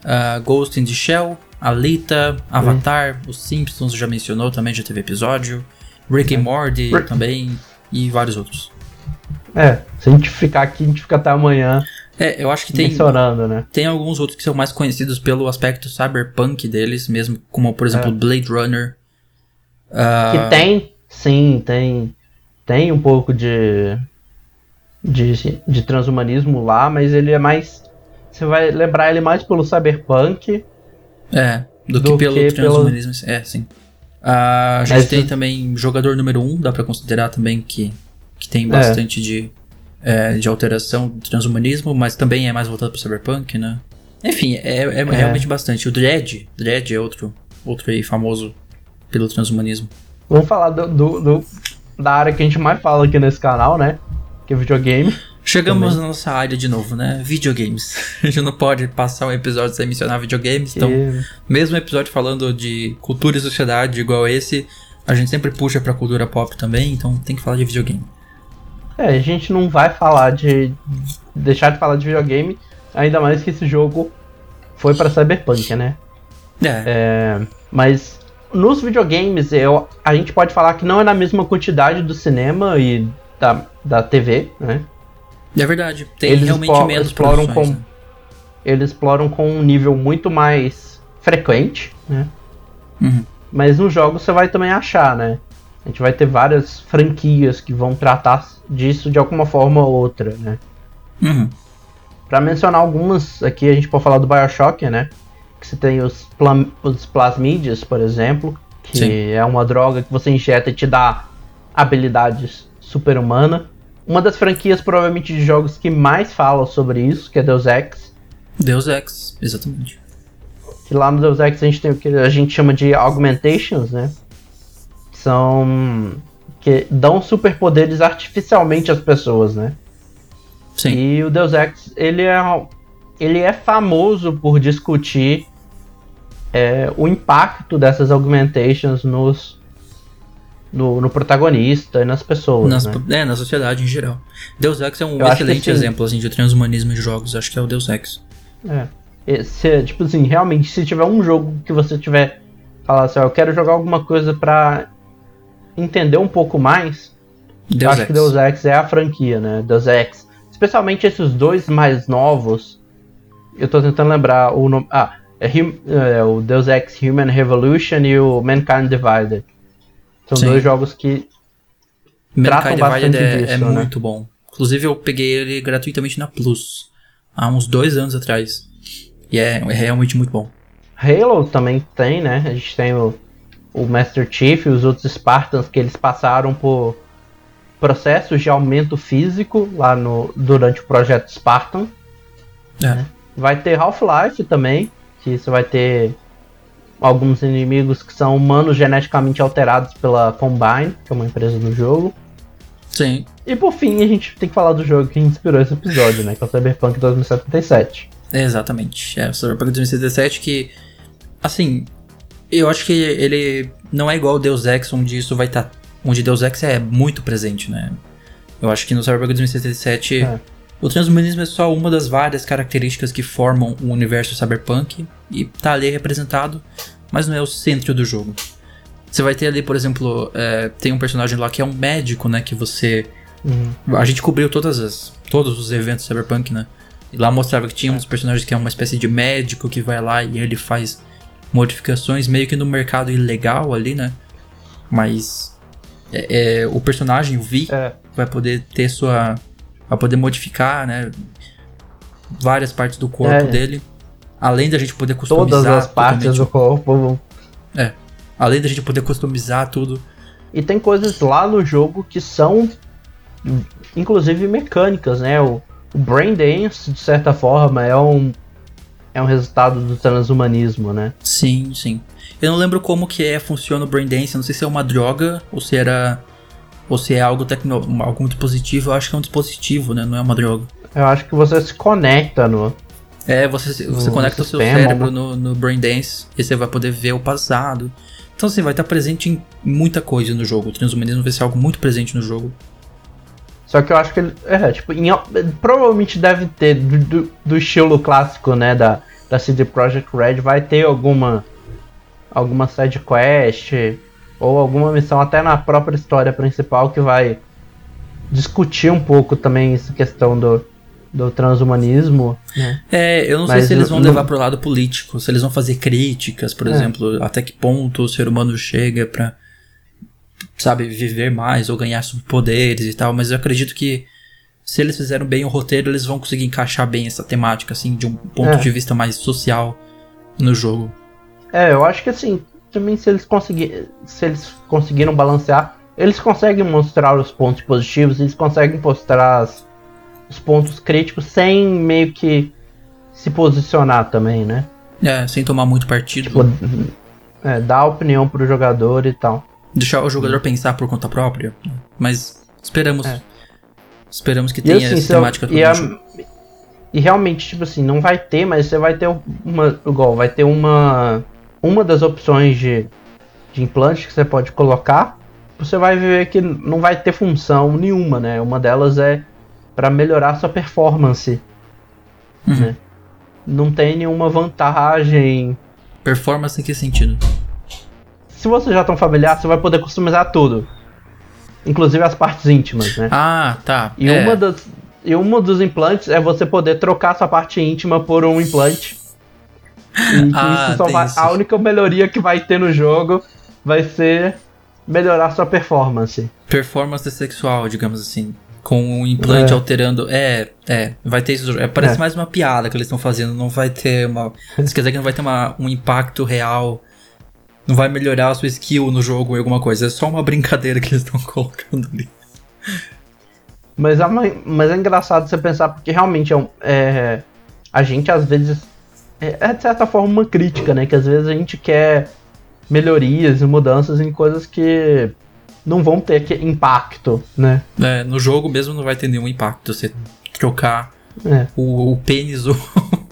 uh, Ghost in the Shell, Alita, Avatar. Os Simpsons já mencionou também, já teve episódio, Rick and. Morty Rick. também, e vários outros. É, se a gente ficar aqui, a gente fica até amanhã. É, eu acho que tem. Né? Tem alguns outros que são mais conhecidos pelo aspecto cyberpunk deles, mesmo, como por exemplo é. Blade Runner. Uh... Que tem, sim, tem tem um pouco de, de, de transhumanismo lá, mas ele é mais. Você vai lembrar ele mais pelo cyberpunk É, do, do que pelo que transhumanismo. Pelo... É, sim. Uh, a gente tem também jogador número 1, um, dá para considerar também que, que tem é. bastante é. de, é, de alteração do transhumanismo, mas também é mais voltado pro cyberpunk, né? Enfim, é, é, é, realmente bastante. O Dredd, Dredd é outro, outro aí famoso pelo transhumanismo. Vamos falar do, do, do, da área que a gente mais fala aqui nesse canal, né? Que é videogame. Chegamos também. na nossa área de novo, né? Videogames. A gente não pode passar um episódio sem mencionar videogames, então, mesmo episódio falando de cultura e sociedade igual esse, a gente sempre puxa pra cultura pop também, então tem que falar de videogame. É, a gente não vai falar de. deixar de falar de videogame, ainda mais que esse jogo foi para Cyberpunk, né? É. é. Mas nos videogames, eu, a gente pode falar que não é na mesma quantidade do cinema e da, da TV, né? É verdade. Tem eles realmente menos exploram com né? Eles exploram com um nível muito mais frequente, né? Uhum. Mas nos jogos você vai também achar, né? A gente vai ter várias franquias que vão tratar disso de alguma forma ou outra, né? Uhum. Pra mencionar algumas, aqui a gente pode falar do Bioshock, né? Que você tem os, os plasmídeos, por exemplo, que Sim. é uma droga que você injeta e te dá habilidades super-humanas. Uma das franquias, provavelmente, de jogos que mais fala sobre isso, que é Deus Ex. Deus Ex, exatamente. E lá no Deus Ex a gente tem o que a gente chama de augmentations, né? São. que dão superpoderes artificialmente às pessoas, né? Sim. E o Deus Ex, ele é, ele é famoso por discutir é, o impacto dessas augmentations nos, no, no, protagonista e nas pessoas. Nas, né? É, na sociedade em geral. Deus Ex é um eu excelente exemplo assim, de transhumanismo em jogos, acho que é o Deus Ex. É. Se, tipo assim, realmente, se tiver um jogo que você tiver. Falar assim, ó, eu quero jogar alguma coisa pra entender um pouco mais. Deus eu acho Ex. que Deus Ex é a franquia, né? Deus Ex. Especialmente esses dois mais novos. Eu tô tentando lembrar o nome. Ah, é, é o Deus Ex Human Revolution e o Mankind Divided. São Sim. dois jogos que tratam bastante é, disso, é né? muito bom. Inclusive eu peguei ele gratuitamente na Plus há uns dois anos atrás. E é, é realmente muito bom. Halo também tem, né? A gente tem o, o Master Chief e os outros Spartans que eles passaram por processos de aumento físico lá no, durante o projeto Spartan. É. Né? Vai ter Half-Life também, que você vai ter alguns inimigos que são humanos geneticamente alterados pela Combine, que é uma empresa do jogo. Sim. E por fim, a gente tem que falar do jogo que inspirou esse episódio, né? Que é o Cyberpunk 2077. Exatamente. É, o Cyberpunk 2077 que, assim, eu acho que ele não é igual ao Deus Ex, onde isso vai estar... Tá, onde Deus Ex é muito presente, né? Eu acho que no Cyberpunk 2077... É. O transhumanismo é só uma das várias características que formam o universo cyberpunk e tá ali representado, mas não é o centro do jogo. Você vai ter ali, por exemplo, é, tem um personagem lá que é um médico, né? Que você. Uhum. A gente cobriu todas as, todos os eventos cyberpunk, né? E lá mostrava que tinha uns personagens que é uma espécie de médico que vai lá e ele faz modificações meio que no mercado ilegal ali, né? Mas é, é, o personagem, o Vi, é. vai poder ter sua Pra poder modificar, né? Várias partes do corpo é. dele. Além da gente poder customizar. Todas as partes do corpo. É. Além da gente poder customizar tudo. E tem coisas lá no jogo que são, inclusive, mecânicas, né? O, o Brain Dance, de certa forma, é um, é um resultado do transhumanismo, né? Sim, sim. Eu não lembro como que é, funciona o Brain Dance, não sei se é uma droga ou se era ou se é algo, tecno, algo muito positivo, eu acho que é um dispositivo, né? Não é uma droga. Eu acho que você se conecta no. É, você, você conecta o seu cérebro né? no, no Brain Dance e você vai poder ver o passado. Então, assim, vai estar presente em muita coisa no jogo. O transhumanismo vai ser algo muito presente no jogo. Só que eu acho que ele. É, tipo, em, provavelmente deve ter, do, do, do, estilo clássico, né, da, da CD Projekt Red, vai ter alguma. alguma side quest ou alguma missão até na própria história principal que vai discutir um pouco também essa questão do, do transhumanismo. Né? É, eu não Mas sei se eles vão levar para o lado político, se eles vão fazer críticas, por é. exemplo, até que ponto o ser humano chega para sabe, viver mais ou ganhar superpoderes e tal, mas eu acredito que se eles fizeram bem o roteiro, eles vão conseguir encaixar bem essa temática, assim, de um ponto é. de vista mais social no jogo. É, eu acho que assim, também se eles conseguirem. Se eles conseguiram balancear, eles conseguem mostrar os pontos positivos, eles conseguem mostrar as, os pontos críticos sem meio que se posicionar também, né? É, sem tomar muito partido. Tipo, é, dar opinião pro jogador e tal. Deixar o jogador pensar por conta própria. Mas esperamos. É. Esperamos que tenha assim, essa temática e, a, e realmente, tipo assim, não vai ter, mas você vai ter uma. Igual, vai ter uma. Uma das opções de, de implante que você pode colocar. Você vai ver que não vai ter função nenhuma, né? Uma delas é para melhorar sua performance. Uhum. Né? Não tem nenhuma vantagem. Performance em que sentido? Se você já tá familiar, você vai poder customizar tudo. Inclusive as partes íntimas, né? Ah, tá. E é. uma das. E um dos implantes é você poder trocar sua parte íntima por um implante. E ah, isso vai, isso. a única melhoria que vai ter no jogo vai ser melhorar sua performance. Performance sexual, digamos assim. Com o implante é. alterando. É, é. Vai ter isso. É, parece é. mais uma piada que eles estão fazendo. Não vai ter uma. Isso quer dizer que não vai ter uma, um impacto real não vai melhorar a sua skill no jogo ou alguma coisa. É só uma brincadeira que eles estão colocando ali. Mas, mas é engraçado você pensar, porque realmente é, um, é a gente às vezes. É, é, de certa forma uma crítica, né? Que às vezes a gente quer melhorias e mudanças em coisas que não vão ter impacto, né? É, no jogo mesmo não vai ter nenhum impacto. Você trocar é. o, o pênis ou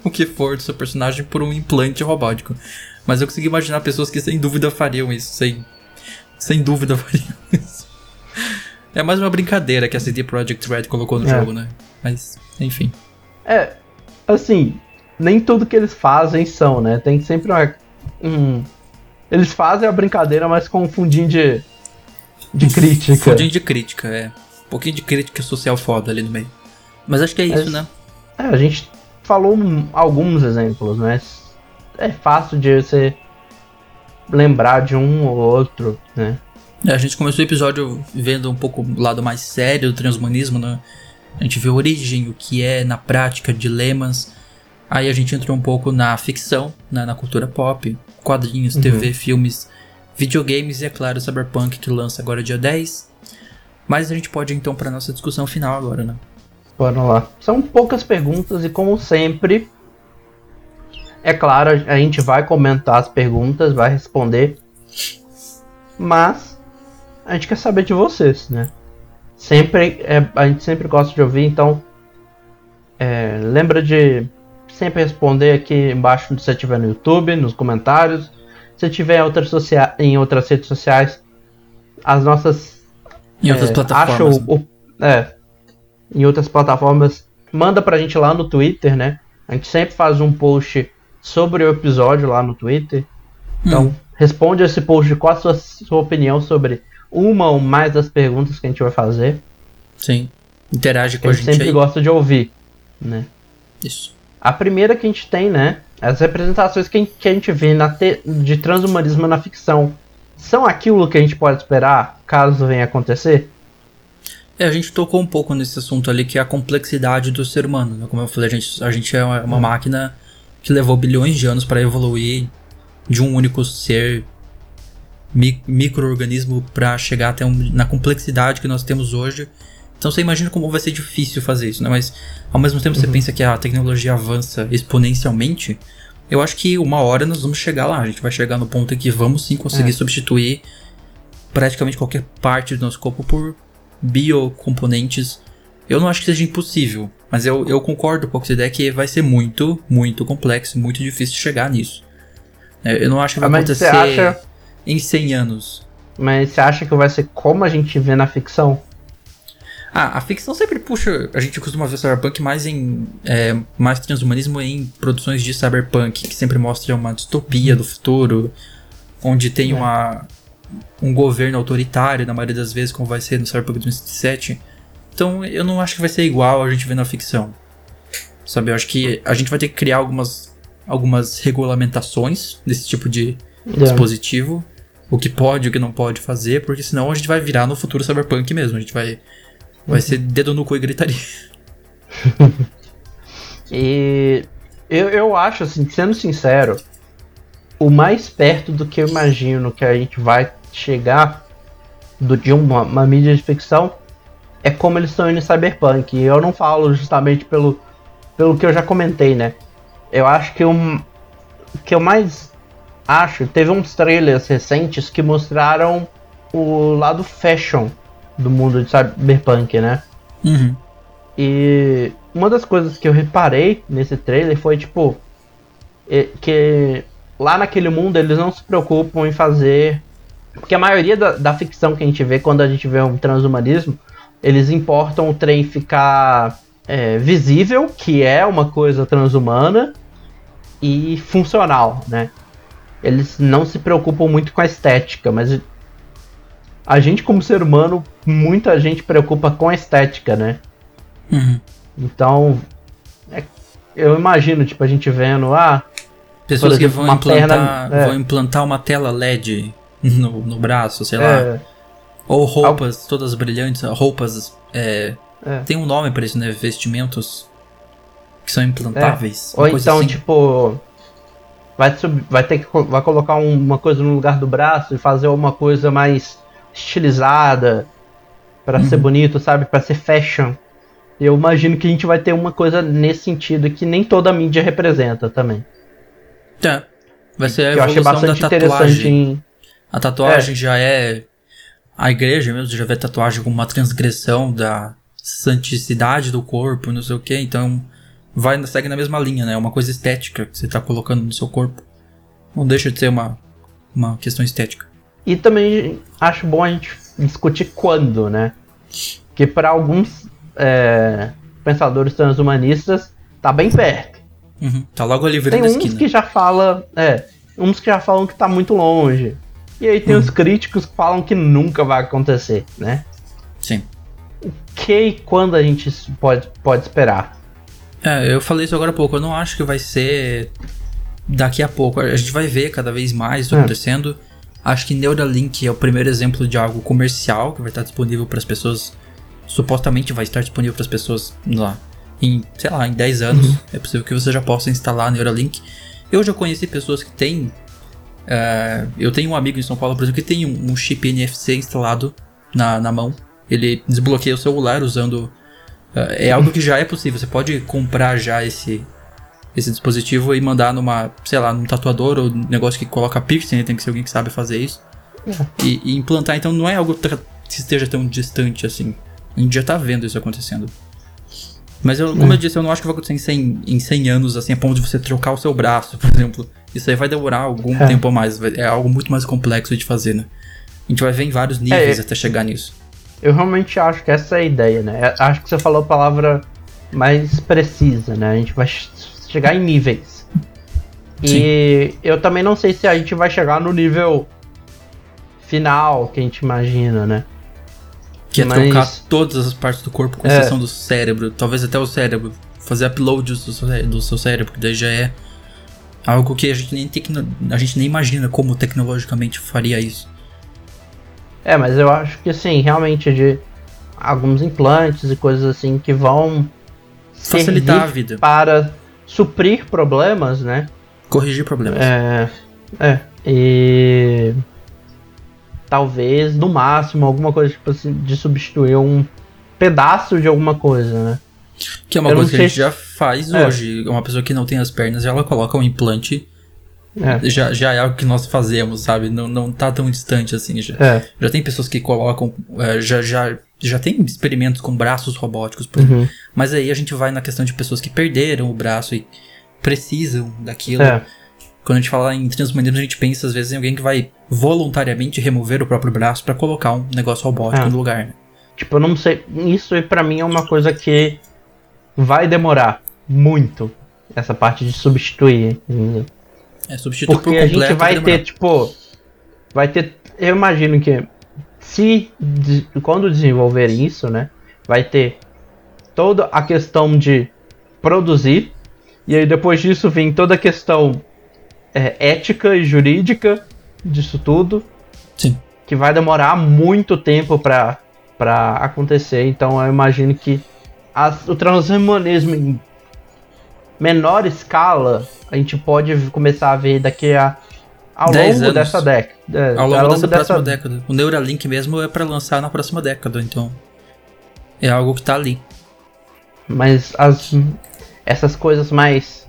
o que for do seu personagem por um implante robótico. Mas eu consigo imaginar pessoas que sem dúvida fariam isso, sem, sem dúvida fariam isso. É mais uma brincadeira que a CD Projekt Red colocou no é. jogo, né? Mas, enfim. É, assim, nem tudo que eles fazem são, né? Tem sempre uma. Um, eles fazem a brincadeira, mas com um fundinho de. de crítica. fundinho de crítica, é. Um pouquinho de crítica social foda ali no meio. Mas acho que é isso, né? É, a gente falou alguns exemplos, né? É fácil de você lembrar de um ou outro, né? É, a gente começou o episódio vendo um pouco o lado mais sério do transhumanismo, né? A gente viu a origem, o que é na prática, dilemas. Aí a gente entrou um pouco na ficção, né? na cultura pop, quadrinhos, uhum. TV, filmes, videogames e, é claro, Cyberpunk, que lança agora dia 10. Mas a gente pode então para nossa discussão final agora, né? Bora lá. São poucas perguntas e, como sempre, é claro, a gente vai comentar as perguntas, vai responder. Mas a gente quer saber de vocês, né? Sempre é, a gente sempre gosta de ouvir, então é, lembra de sempre responder aqui embaixo se você estiver no YouTube, nos comentários. Se tiver em outras, em outras redes sociais, as nossas. Em outras é, plataformas. O, é, em outras plataformas, manda pra gente lá no Twitter, né? A gente sempre faz um post sobre o episódio lá no Twitter. Então, hum. responde esse post qual a sua, sua opinião sobre uma ou mais das perguntas que a gente vai fazer. Sim. Interage com a, a gente. sempre aí. gosta de ouvir, né? Isso. A primeira que a gente tem, né? As representações que a gente vê na te, de transhumanismo na ficção são aquilo que a gente pode esperar caso venha acontecer? É, a gente tocou um pouco nesse assunto ali, que é a complexidade do ser humano. Né? Como eu falei, a gente, a gente é uma, uma hum. máquina que levou bilhões de anos para evoluir de um único ser mi microorganismo para chegar até um, na complexidade que nós temos hoje. Então você imagina como vai ser difícil fazer isso, né? Mas ao mesmo tempo uhum. você pensa que a tecnologia avança exponencialmente. Eu acho que uma hora nós vamos chegar lá. A gente vai chegar no ponto em que vamos sim conseguir é. substituir praticamente qualquer parte do nosso corpo por biocomponentes. Eu não acho que seja impossível, mas eu, eu concordo com essa ideia que vai ser muito, muito complexo, muito difícil de chegar nisso. É, eu não acho que vai ah, acontecer acha... em 100 anos. Mas você acha que vai ser como a gente vê na ficção? Ah, a ficção sempre puxa. A gente costuma ver cyberpunk mais em. É, mais transhumanismo em produções de cyberpunk, que sempre mostra uma distopia do futuro, onde tem é. uma, um governo autoritário, na maioria das vezes, como vai ser no Cyberpunk 2077. Então eu não acho que vai ser igual a gente vê na ficção. Sabe, eu acho que a gente vai ter que criar algumas, algumas regulamentações desse tipo de yeah. dispositivo. O que pode, o que não pode fazer, porque senão a gente vai virar no futuro cyberpunk mesmo. A gente vai, vai ser dedo no cu e gritaria. e eu, eu acho, assim, sendo sincero, o mais perto do que eu imagino que a gente vai chegar do, de uma, uma mídia de ficção é como eles estão indo em Cyberpunk. E eu não falo justamente pelo, pelo que eu já comentei, né? Eu acho que o que eu mais acho, teve uns trailers recentes que mostraram o lado fashion do mundo de Cyberpunk, né? Uhum. E uma das coisas que eu reparei nesse trailer foi tipo que lá naquele mundo eles não se preocupam em fazer. Porque a maioria da, da ficção que a gente vê quando a gente vê um transhumanismo, eles importam o trem ficar é, visível, que é uma coisa transhumana, e funcional, né? Eles não se preocupam muito com a estética, mas a gente como ser humano, muita gente preocupa com a estética, né? Uhum. Então, é, eu imagino, tipo, a gente vendo, ah, Pessoas exemplo, que vão implantar, perna, é. vão implantar uma tela LED no, no braço, sei lá. Ou roupas Al... todas brilhantes, roupas. É, é. Tem um nome para isso, né? Vestimentos que são implantáveis. É. Ou então, assim. tipo. Vai, vai ter que vai colocar uma coisa no lugar do braço e fazer uma coisa mais estilizada para uhum. ser bonito, sabe? Para ser fashion. Eu imagino que a gente vai ter uma coisa nesse sentido que nem toda a mídia representa também. É. Vai ser a evolução da tatuagem. Em... A tatuagem é. já é. A igreja mesmo já vê tatuagem como uma transgressão da santicidade do corpo, não sei o que. Então vai segue na mesma linha, né? Uma coisa estética que você tá colocando no seu corpo. Não deixa de ser uma, uma questão estética. E também acho bom a gente discutir quando, né? Que para alguns é, pensadores transhumanistas tá bem perto. Uhum. Tá logo ali virando Tem uns esquina. que já fala, é, uns que já falam que tá muito longe. E aí tem uhum. os críticos que falam que nunca vai acontecer, né? Sim. O que e quando a gente pode, pode esperar? É, eu falei isso agora há pouco. Eu não acho que vai ser daqui a pouco. A gente vai ver cada vez mais isso é. acontecendo. Acho que Neuralink é o primeiro exemplo de algo comercial que vai estar disponível para as pessoas. Supostamente vai estar disponível para as pessoas lá em, sei lá, em 10 anos, uhum. é possível que você já possa instalar Neuralink. Eu já conheci pessoas que têm. Uh, eu tenho um amigo em São Paulo, por exemplo, que tem um, um chip NFC instalado na, na mão. Ele desbloqueia o celular usando. Uh, é algo que já é possível. Você pode comprar já esse, esse dispositivo e mandar numa, sei lá, num tatuador ou negócio que coloca piercing, tem que ser alguém que sabe fazer isso. E, e, implantar, então não é algo que esteja tão distante assim. A gente já tá vendo isso acontecendo. Mas eu, como é. eu disse, eu não acho que vai acontecer em 100, em 100 anos, assim, a ponto de você trocar o seu braço, por exemplo. Isso aí vai demorar algum é. tempo a mais. É algo muito mais complexo de fazer, né? A gente vai ver em vários níveis é, até chegar nisso. Eu realmente acho que essa é a ideia, né? É, acho que você falou a palavra mais precisa, né? A gente vai chegar em níveis. Sim. E eu também não sei se a gente vai chegar no nível final que a gente imagina, né? Que é Mas... trocar todas as partes do corpo, com exceção é. do cérebro, talvez até o cérebro. Fazer upload do seu, do seu cérebro, que daí já é algo que a gente nem, tecno... a gente nem imagina como tecnologicamente faria isso. É, mas eu acho que sim, realmente de alguns implantes e coisas assim que vão facilitar a vida para suprir problemas, né? Corrigir problemas. É, é. E talvez, no máximo, alguma coisa tipo assim, de substituir um pedaço de alguma coisa, né? Que é uma Eu coisa que a gente já faz é. hoje. Uma pessoa que não tem as pernas, ela coloca um implante. É. Já, já é algo que nós fazemos, sabe? Não, não tá tão distante assim. Já, é. já tem pessoas que colocam. É, já, já, já tem experimentos com braços robóticos. Uhum. Mas aí a gente vai na questão de pessoas que perderam o braço e precisam daquilo. É. Quando a gente fala em transhumanismo, a gente pensa às vezes em alguém que vai voluntariamente remover o próprio braço para colocar um negócio robótico é. no lugar, né? Tipo, eu não sei. Isso para mim é uma coisa que vai demorar muito. Essa parte de substituir. Entendeu? É, substituir Porque por a gente vai ter, tipo. Vai ter. Eu imagino que se quando desenvolverem isso, né? Vai ter toda a questão de produzir. E aí depois disso vem toda a questão é, ética e jurídica disso tudo. Sim. Que vai demorar muito tempo para acontecer. Então eu imagino que as, o transhumanismo em menor escala a gente pode começar a ver daqui a ao longo anos. dessa década. É, ao longo, ao longo dessa, dessa, próxima década. O Neuralink mesmo é para lançar na próxima década, então é algo que tá ali. Mas as essas coisas mais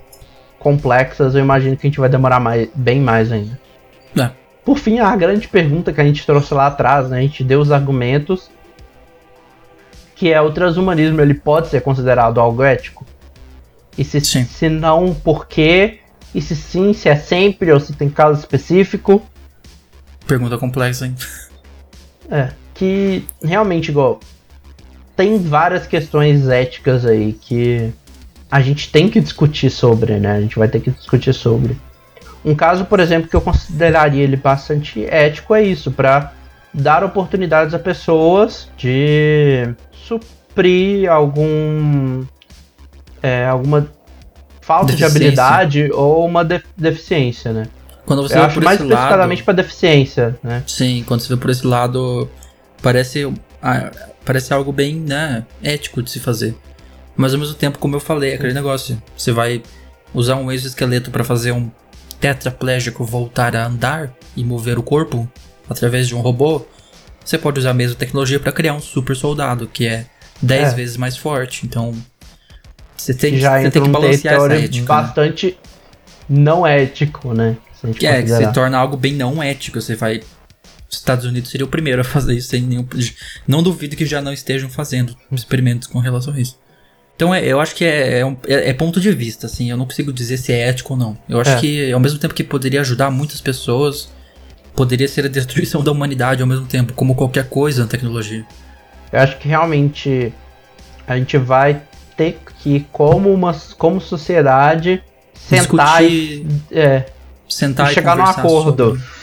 complexas, eu imagino que a gente vai demorar mais, bem mais ainda. É. Por fim, a grande pergunta que a gente trouxe lá atrás, né? A gente deu os argumentos que é o transhumanismo, ele pode ser considerado algo ético? E se, sim. se não, por quê? E se sim, se é sempre ou se tem caso específico? Pergunta complexa, hein? É, que realmente, igual, tem várias questões éticas aí que a gente tem que discutir sobre, né? A gente vai ter que discutir sobre. Um caso, por exemplo, que eu consideraria ele bastante ético é isso, para dar oportunidades a pessoas de suprir algum é, alguma falta de habilidade ou uma de deficiência, né? Quando você eu acho mais especificamente para deficiência, né? Sim, quando você vê por esse lado, parece ah, parece algo bem né, ético de se fazer. Mas ao mesmo tempo, como eu falei, é aquele negócio. Você vai usar um exoesqueleto para fazer um tetraplégico voltar a andar e mover o corpo através de um robô. Você pode usar a mesma tecnologia para criar um super soldado, que é 10 é. vezes mais forte. Então, você tem, Já você tem que balancear essa ética. Né? Bastante né? não ético, né? Que é, que se torna algo bem não ético. Você vai Estados Unidos seria o primeiro a fazer isso sem nenhum. Não duvido que já não estejam fazendo experimentos com relação a isso. Então é, eu acho que é, é, é, é, ponto de vista, assim. Eu não consigo dizer se é ético ou não. Eu acho é. que, ao mesmo tempo que poderia ajudar muitas pessoas, poderia ser a destruição da humanidade ao mesmo tempo, como qualquer coisa na tecnologia. Eu acho que realmente a gente vai ter que, como, uma, como sociedade, sentar Discutir, e, é, sentar e chegar num acordo. Sobre...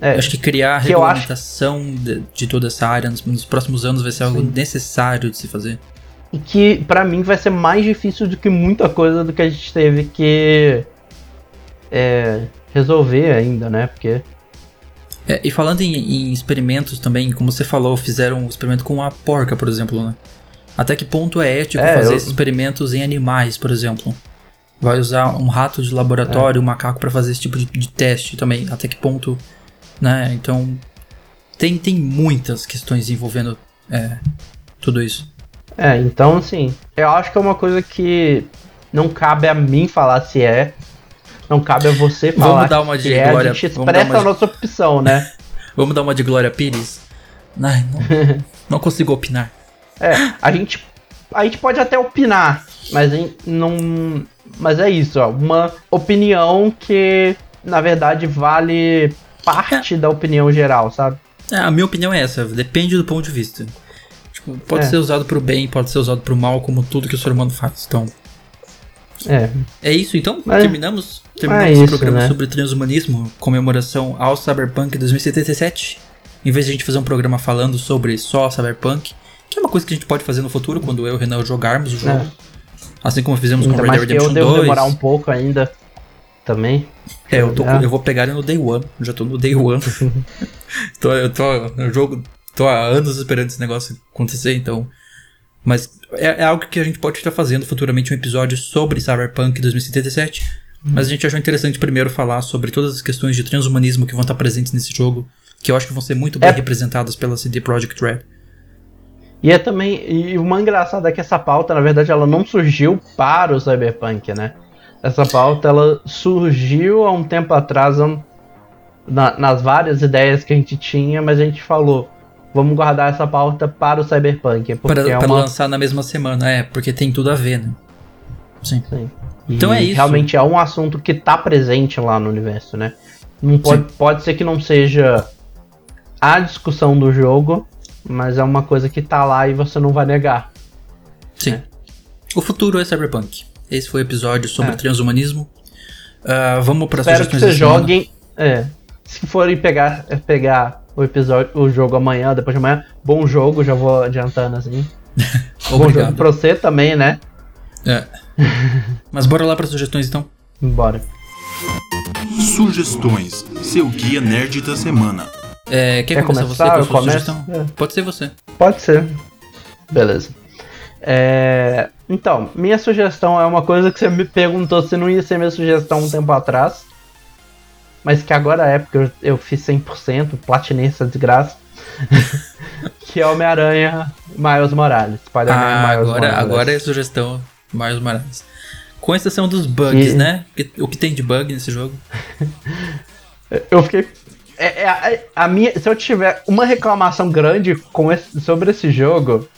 É, acho que criar a regulamentação acho... de, de, toda essa área nos, nos, próximos anos vai ser algo Sim. necessário de se fazer e que para mim vai ser mais difícil do que muita coisa do que a gente teve que é, resolver ainda, né? Porque é, e falando em, em, experimentos também, como você falou, fizeram um experimento com a porca, por exemplo, né? Até que ponto é ético é, fazer eu... experimentos em animais, por exemplo? Vai usar um rato de laboratório, é. um macaco para fazer esse tipo de, de, teste também. Até que ponto, né? Então tem, tem muitas questões envolvendo é, tudo isso. É, então assim, eu acho que é uma coisa que não cabe a mim falar se é. Não cabe a você falar. Vamos dar uma de é, Glória. A gente expressa a nossa opção, né? Vamos dar uma de Glória Pires? Ai, não, não consigo opinar. É, a gente, a gente pode até opinar, mas não. Mas é isso, ó. Uma opinião que, na verdade, vale parte é. da opinião geral, sabe? É, a minha opinião é essa, depende do ponto de vista. Tipo, pode é. ser usado pro bem, pode ser usado pro mal, como tudo que o ser humano faz. Então. É. É isso, então? Mas, terminamos? Terminamos é o programa né? sobre transhumanismo, comemoração ao Cyberpunk 2077. Em vez de a gente fazer um programa falando sobre só Cyberpunk, que é uma coisa que a gente pode fazer no futuro, quando eu e o Renan jogarmos o jogo. É. Assim como fizemos Ainda com Red Dead Redemption eu 2. demorar um pouco ainda também. É, eu, tô, eu vou pegar ele no Day One. Já tô no Day One. tô, eu tô no jogo tô há anos esperando esse negócio acontecer, então. Mas é, é algo que a gente pode estar fazendo futuramente um episódio sobre Cyberpunk 2077. Hum. Mas a gente achou interessante primeiro falar sobre todas as questões de transhumanismo que vão estar presentes nesse jogo, que eu acho que vão ser muito bem é. representadas pela CD Projekt Red. E é também. E uma engraçada é que essa pauta, na verdade, ela não surgiu para o Cyberpunk, né? Essa pauta ela surgiu há um tempo atrás na, nas várias ideias que a gente tinha, mas a gente falou vamos guardar essa pauta para o Cyberpunk. Para, é uma... lançar na mesma semana, é, porque tem tudo a ver, né? Sim. Sim. Então é isso. Realmente é um assunto que está presente lá no universo, né? Não pode, pode ser que não seja a discussão do jogo, mas é uma coisa que está lá e você não vai negar. Sim. É. O futuro é Cyberpunk. Esse foi o episódio sobre é. transhumanismo. Uh, vamos para sugestões que vocês joguem. É, se forem pegar, pegar o episódio, o jogo amanhã, depois de amanhã. Bom jogo, já vou adiantando assim. Bom jogo pra você também, né? É. Mas bora lá para sugestões então? Bora. Sugestões, seu guia nerd da semana. É, quer, quer começar, começar, você com a sua sugestão? É. Pode ser você. Pode ser. Beleza. É, então, minha sugestão é uma coisa que você me perguntou se não ia ser minha sugestão um tempo atrás. Mas que agora é porque eu, eu fiz 100%, platinei essa desgraça. que é Homem-Aranha Miles Morales. Ah, Miles agora, Morales. agora é sugestão Miles Morales. Com exceção dos bugs, né? O que tem de bug nesse jogo? eu fiquei. É, é, a, a, minha, se eu tiver uma reclamação grande com esse, sobre esse jogo,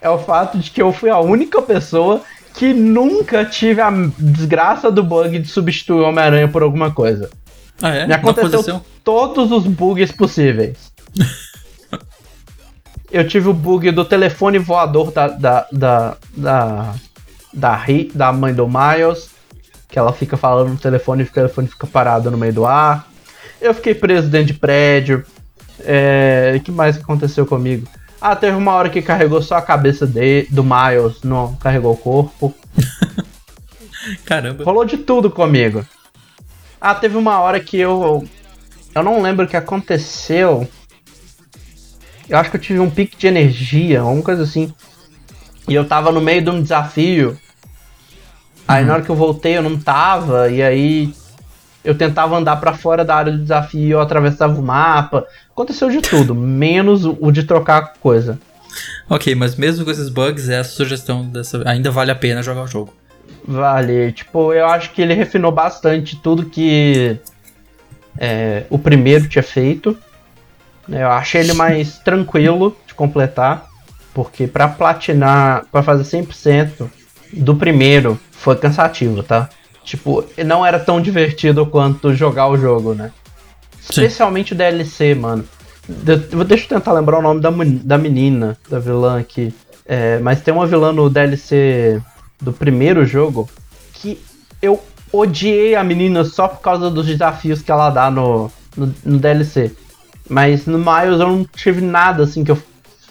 é o fato de que eu fui a única pessoa que nunca tive a desgraça do bug de substituir o Homem-Aranha por alguma coisa. Ah, é? Me aconteceu todos os bugs possíveis. eu tive o bug do telefone voador da, da, da, da, da, Ri, da mãe do Miles, que ela fica falando no telefone e o telefone fica parado no meio do ar. Eu fiquei preso dentro de prédio. É, o que mais aconteceu comigo? Ah, teve uma hora que carregou só a cabeça de, do Miles, não carregou o corpo. Caramba. Rolou de tudo comigo. Ah, teve uma hora que eu. Eu não lembro o que aconteceu. Eu acho que eu tive um pique de energia, alguma coisa assim. E eu tava no meio de um desafio. Aí uhum. na hora que eu voltei eu não tava, e aí eu tentava andar para fora da área do desafio, eu atravessava o mapa. Aconteceu de tudo, menos o de trocar coisa. Ok, mas mesmo com esses bugs, essa sugestão dessa ainda vale a pena jogar o jogo. Vale, tipo, eu acho que ele refinou bastante tudo que é, o primeiro tinha feito. Eu achei ele mais tranquilo de completar, porque para platinar, para fazer 100% do primeiro foi cansativo, tá? Tipo, não era tão divertido quanto jogar o jogo, né? Especialmente Sim. o DLC, mano. De, deixa eu tentar lembrar o nome da, da menina, da vilã aqui. É, mas tem uma vilã no DLC do primeiro jogo que eu odiei a menina só por causa dos desafios que ela dá no, no, no DLC. Mas no Miles eu não tive nada assim que eu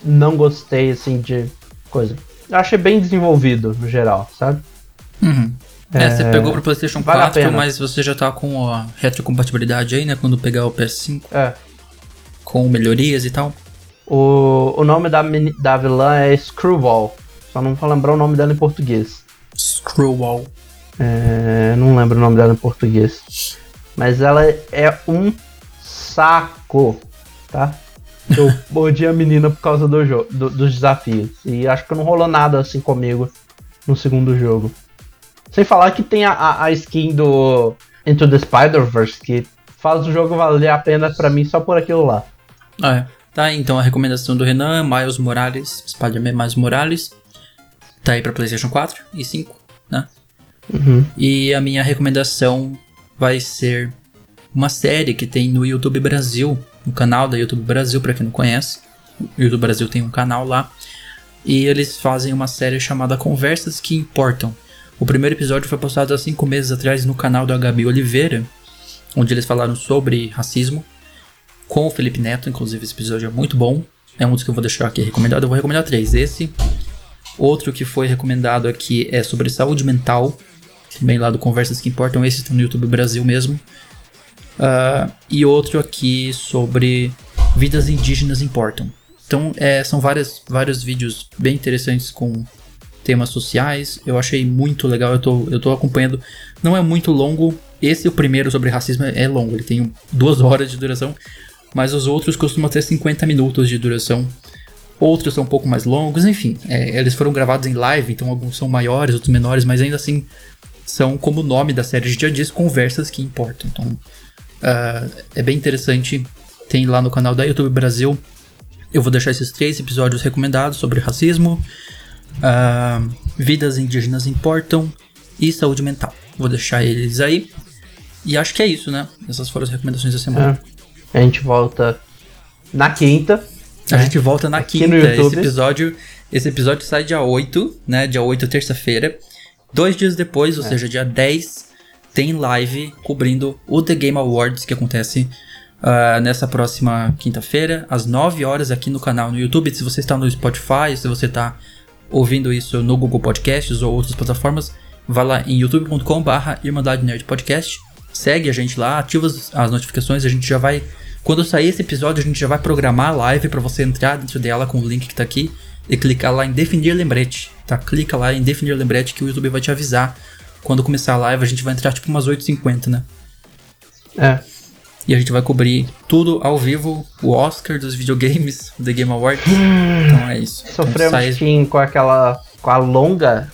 não gostei assim de coisa. Eu achei bem desenvolvido no geral, sabe? Uhum. É, você é, pegou pro PlayStation vale 4, mas você já tá com a retrocompatibilidade aí, né? Quando pegar o PS5. É. Com melhorias e tal. O, o nome da, da vilã é Screwball. Só não vou lembrar o nome dela em português. Screwball. É, não lembro o nome dela em português. Mas ela é um saco, tá? Eu mordi a menina por causa do jogo, do, dos desafios. E acho que não rolou nada assim comigo no segundo jogo. Sem falar que tem a, a skin do Into the Spider-Verse, que faz o jogo valer a pena para mim só por aquilo lá. É. Tá, então a recomendação do Renan, Miles Morales, Spider-Man Miles Morales, tá aí pra PlayStation 4 e 5, né? Uhum. E a minha recomendação vai ser uma série que tem no YouTube Brasil, no canal da YouTube Brasil, para quem não conhece. O YouTube Brasil tem um canal lá. E eles fazem uma série chamada Conversas que Importam. O primeiro episódio foi postado há cinco meses atrás no canal do Gabi Oliveira, onde eles falaram sobre racismo, com o Felipe Neto, inclusive esse episódio é muito bom. É um dos que eu vou deixar aqui recomendado. Eu vou recomendar três. Esse. Outro que foi recomendado aqui é sobre saúde mental. Também lá do Conversas que Importam. Esse está no YouTube Brasil mesmo. Uh, e outro aqui sobre vidas indígenas importam. Então, é, são várias, vários vídeos bem interessantes com temas sociais. Eu achei muito legal, eu tô, eu tô acompanhando. Não é muito longo. Esse, o primeiro sobre racismo, é longo, ele tem duas horas de duração. Mas os outros costumam ter 50 minutos de duração. Outros são um pouco mais longos, enfim. É, eles foram gravados em live, então alguns são maiores, outros menores, mas ainda assim são, como o nome da série já diz, conversas que importam. Então uh, é bem interessante. Tem lá no canal da YouTube Brasil. Eu vou deixar esses três episódios recomendados sobre racismo, Uh, vidas indígenas importam e saúde mental. Vou deixar eles aí. E acho que é isso, né? Essas foram as recomendações da semana. É. A gente volta na quinta. A né? gente volta na Aqui quinta. Esse episódio, esse episódio sai dia 8, né? Dia 8, terça-feira. Dois dias depois, ou é. seja, dia 10, tem live cobrindo o The Game Awards que acontece uh, nessa próxima quinta-feira, às 9 horas aqui no canal no YouTube. Se você está no Spotify, se você está ouvindo isso no Google Podcasts ou outras plataformas, vá lá em youtube.com/barra Irmandade Nerd Podcast, segue a gente lá, ativa as notificações, a gente já vai. Quando sair esse episódio, a gente já vai programar a live para você entrar dentro dela com o link que tá aqui e clicar lá em definir lembrete, tá? Clica lá em definir lembrete que o YouTube vai te avisar. Quando começar a live, a gente vai entrar tipo umas 8h50, né? É. E a gente vai cobrir tudo ao vivo, o Oscar dos videogames, The Game Awards. então é isso. Sofremos então, sai... com aquela. com a longa.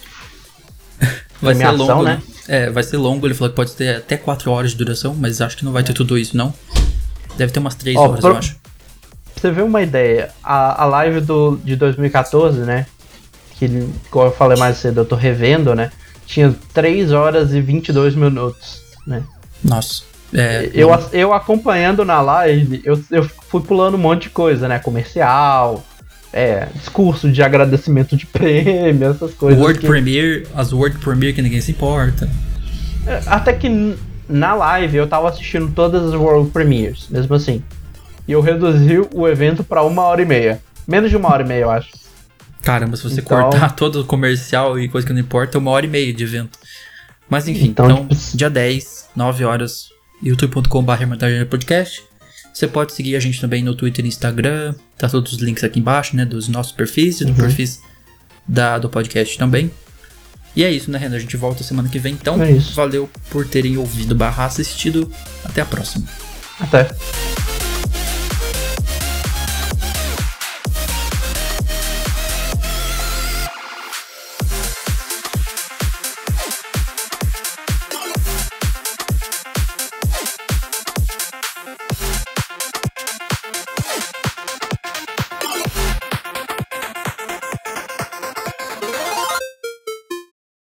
vai ser longo, né? né? É, vai ser longo. Ele falou que pode ter até 4 horas de duração, mas acho que não vai ter tudo isso, não. Deve ter umas 3 oh, horas, pro... eu acho. Pra você ver uma ideia, a, a live do, de 2014, né? Que, como eu falei mais cedo, eu tô revendo, né? Tinha 3 horas e 22 minutos, né? Nossa. É, eu, eu acompanhando na live, eu, eu fui pulando um monte de coisa, né? Comercial, é, discurso de agradecimento de prêmio, essas coisas. World que... Premiere, as World Premiere que ninguém se importa. É, até que na live eu tava assistindo todas as World Premieres, mesmo assim. E eu reduzi o evento para uma hora e meia. Menos de uma hora e meia, eu acho. Caramba, se você então... cortar todo o comercial e coisa que não importa, é uma hora e meia de evento. Mas enfim, então, então tipo... dia 10, 9 horas, youtube.com.br podcast. Você pode seguir a gente também no Twitter e Instagram. Tá todos os links aqui embaixo, né? Dos nossos perfis e do uhum. perfis da, do podcast também. E é isso, né, Renan? A gente volta semana que vem. Então, é valeu por terem ouvido barra assistido. Até a próxima. Até.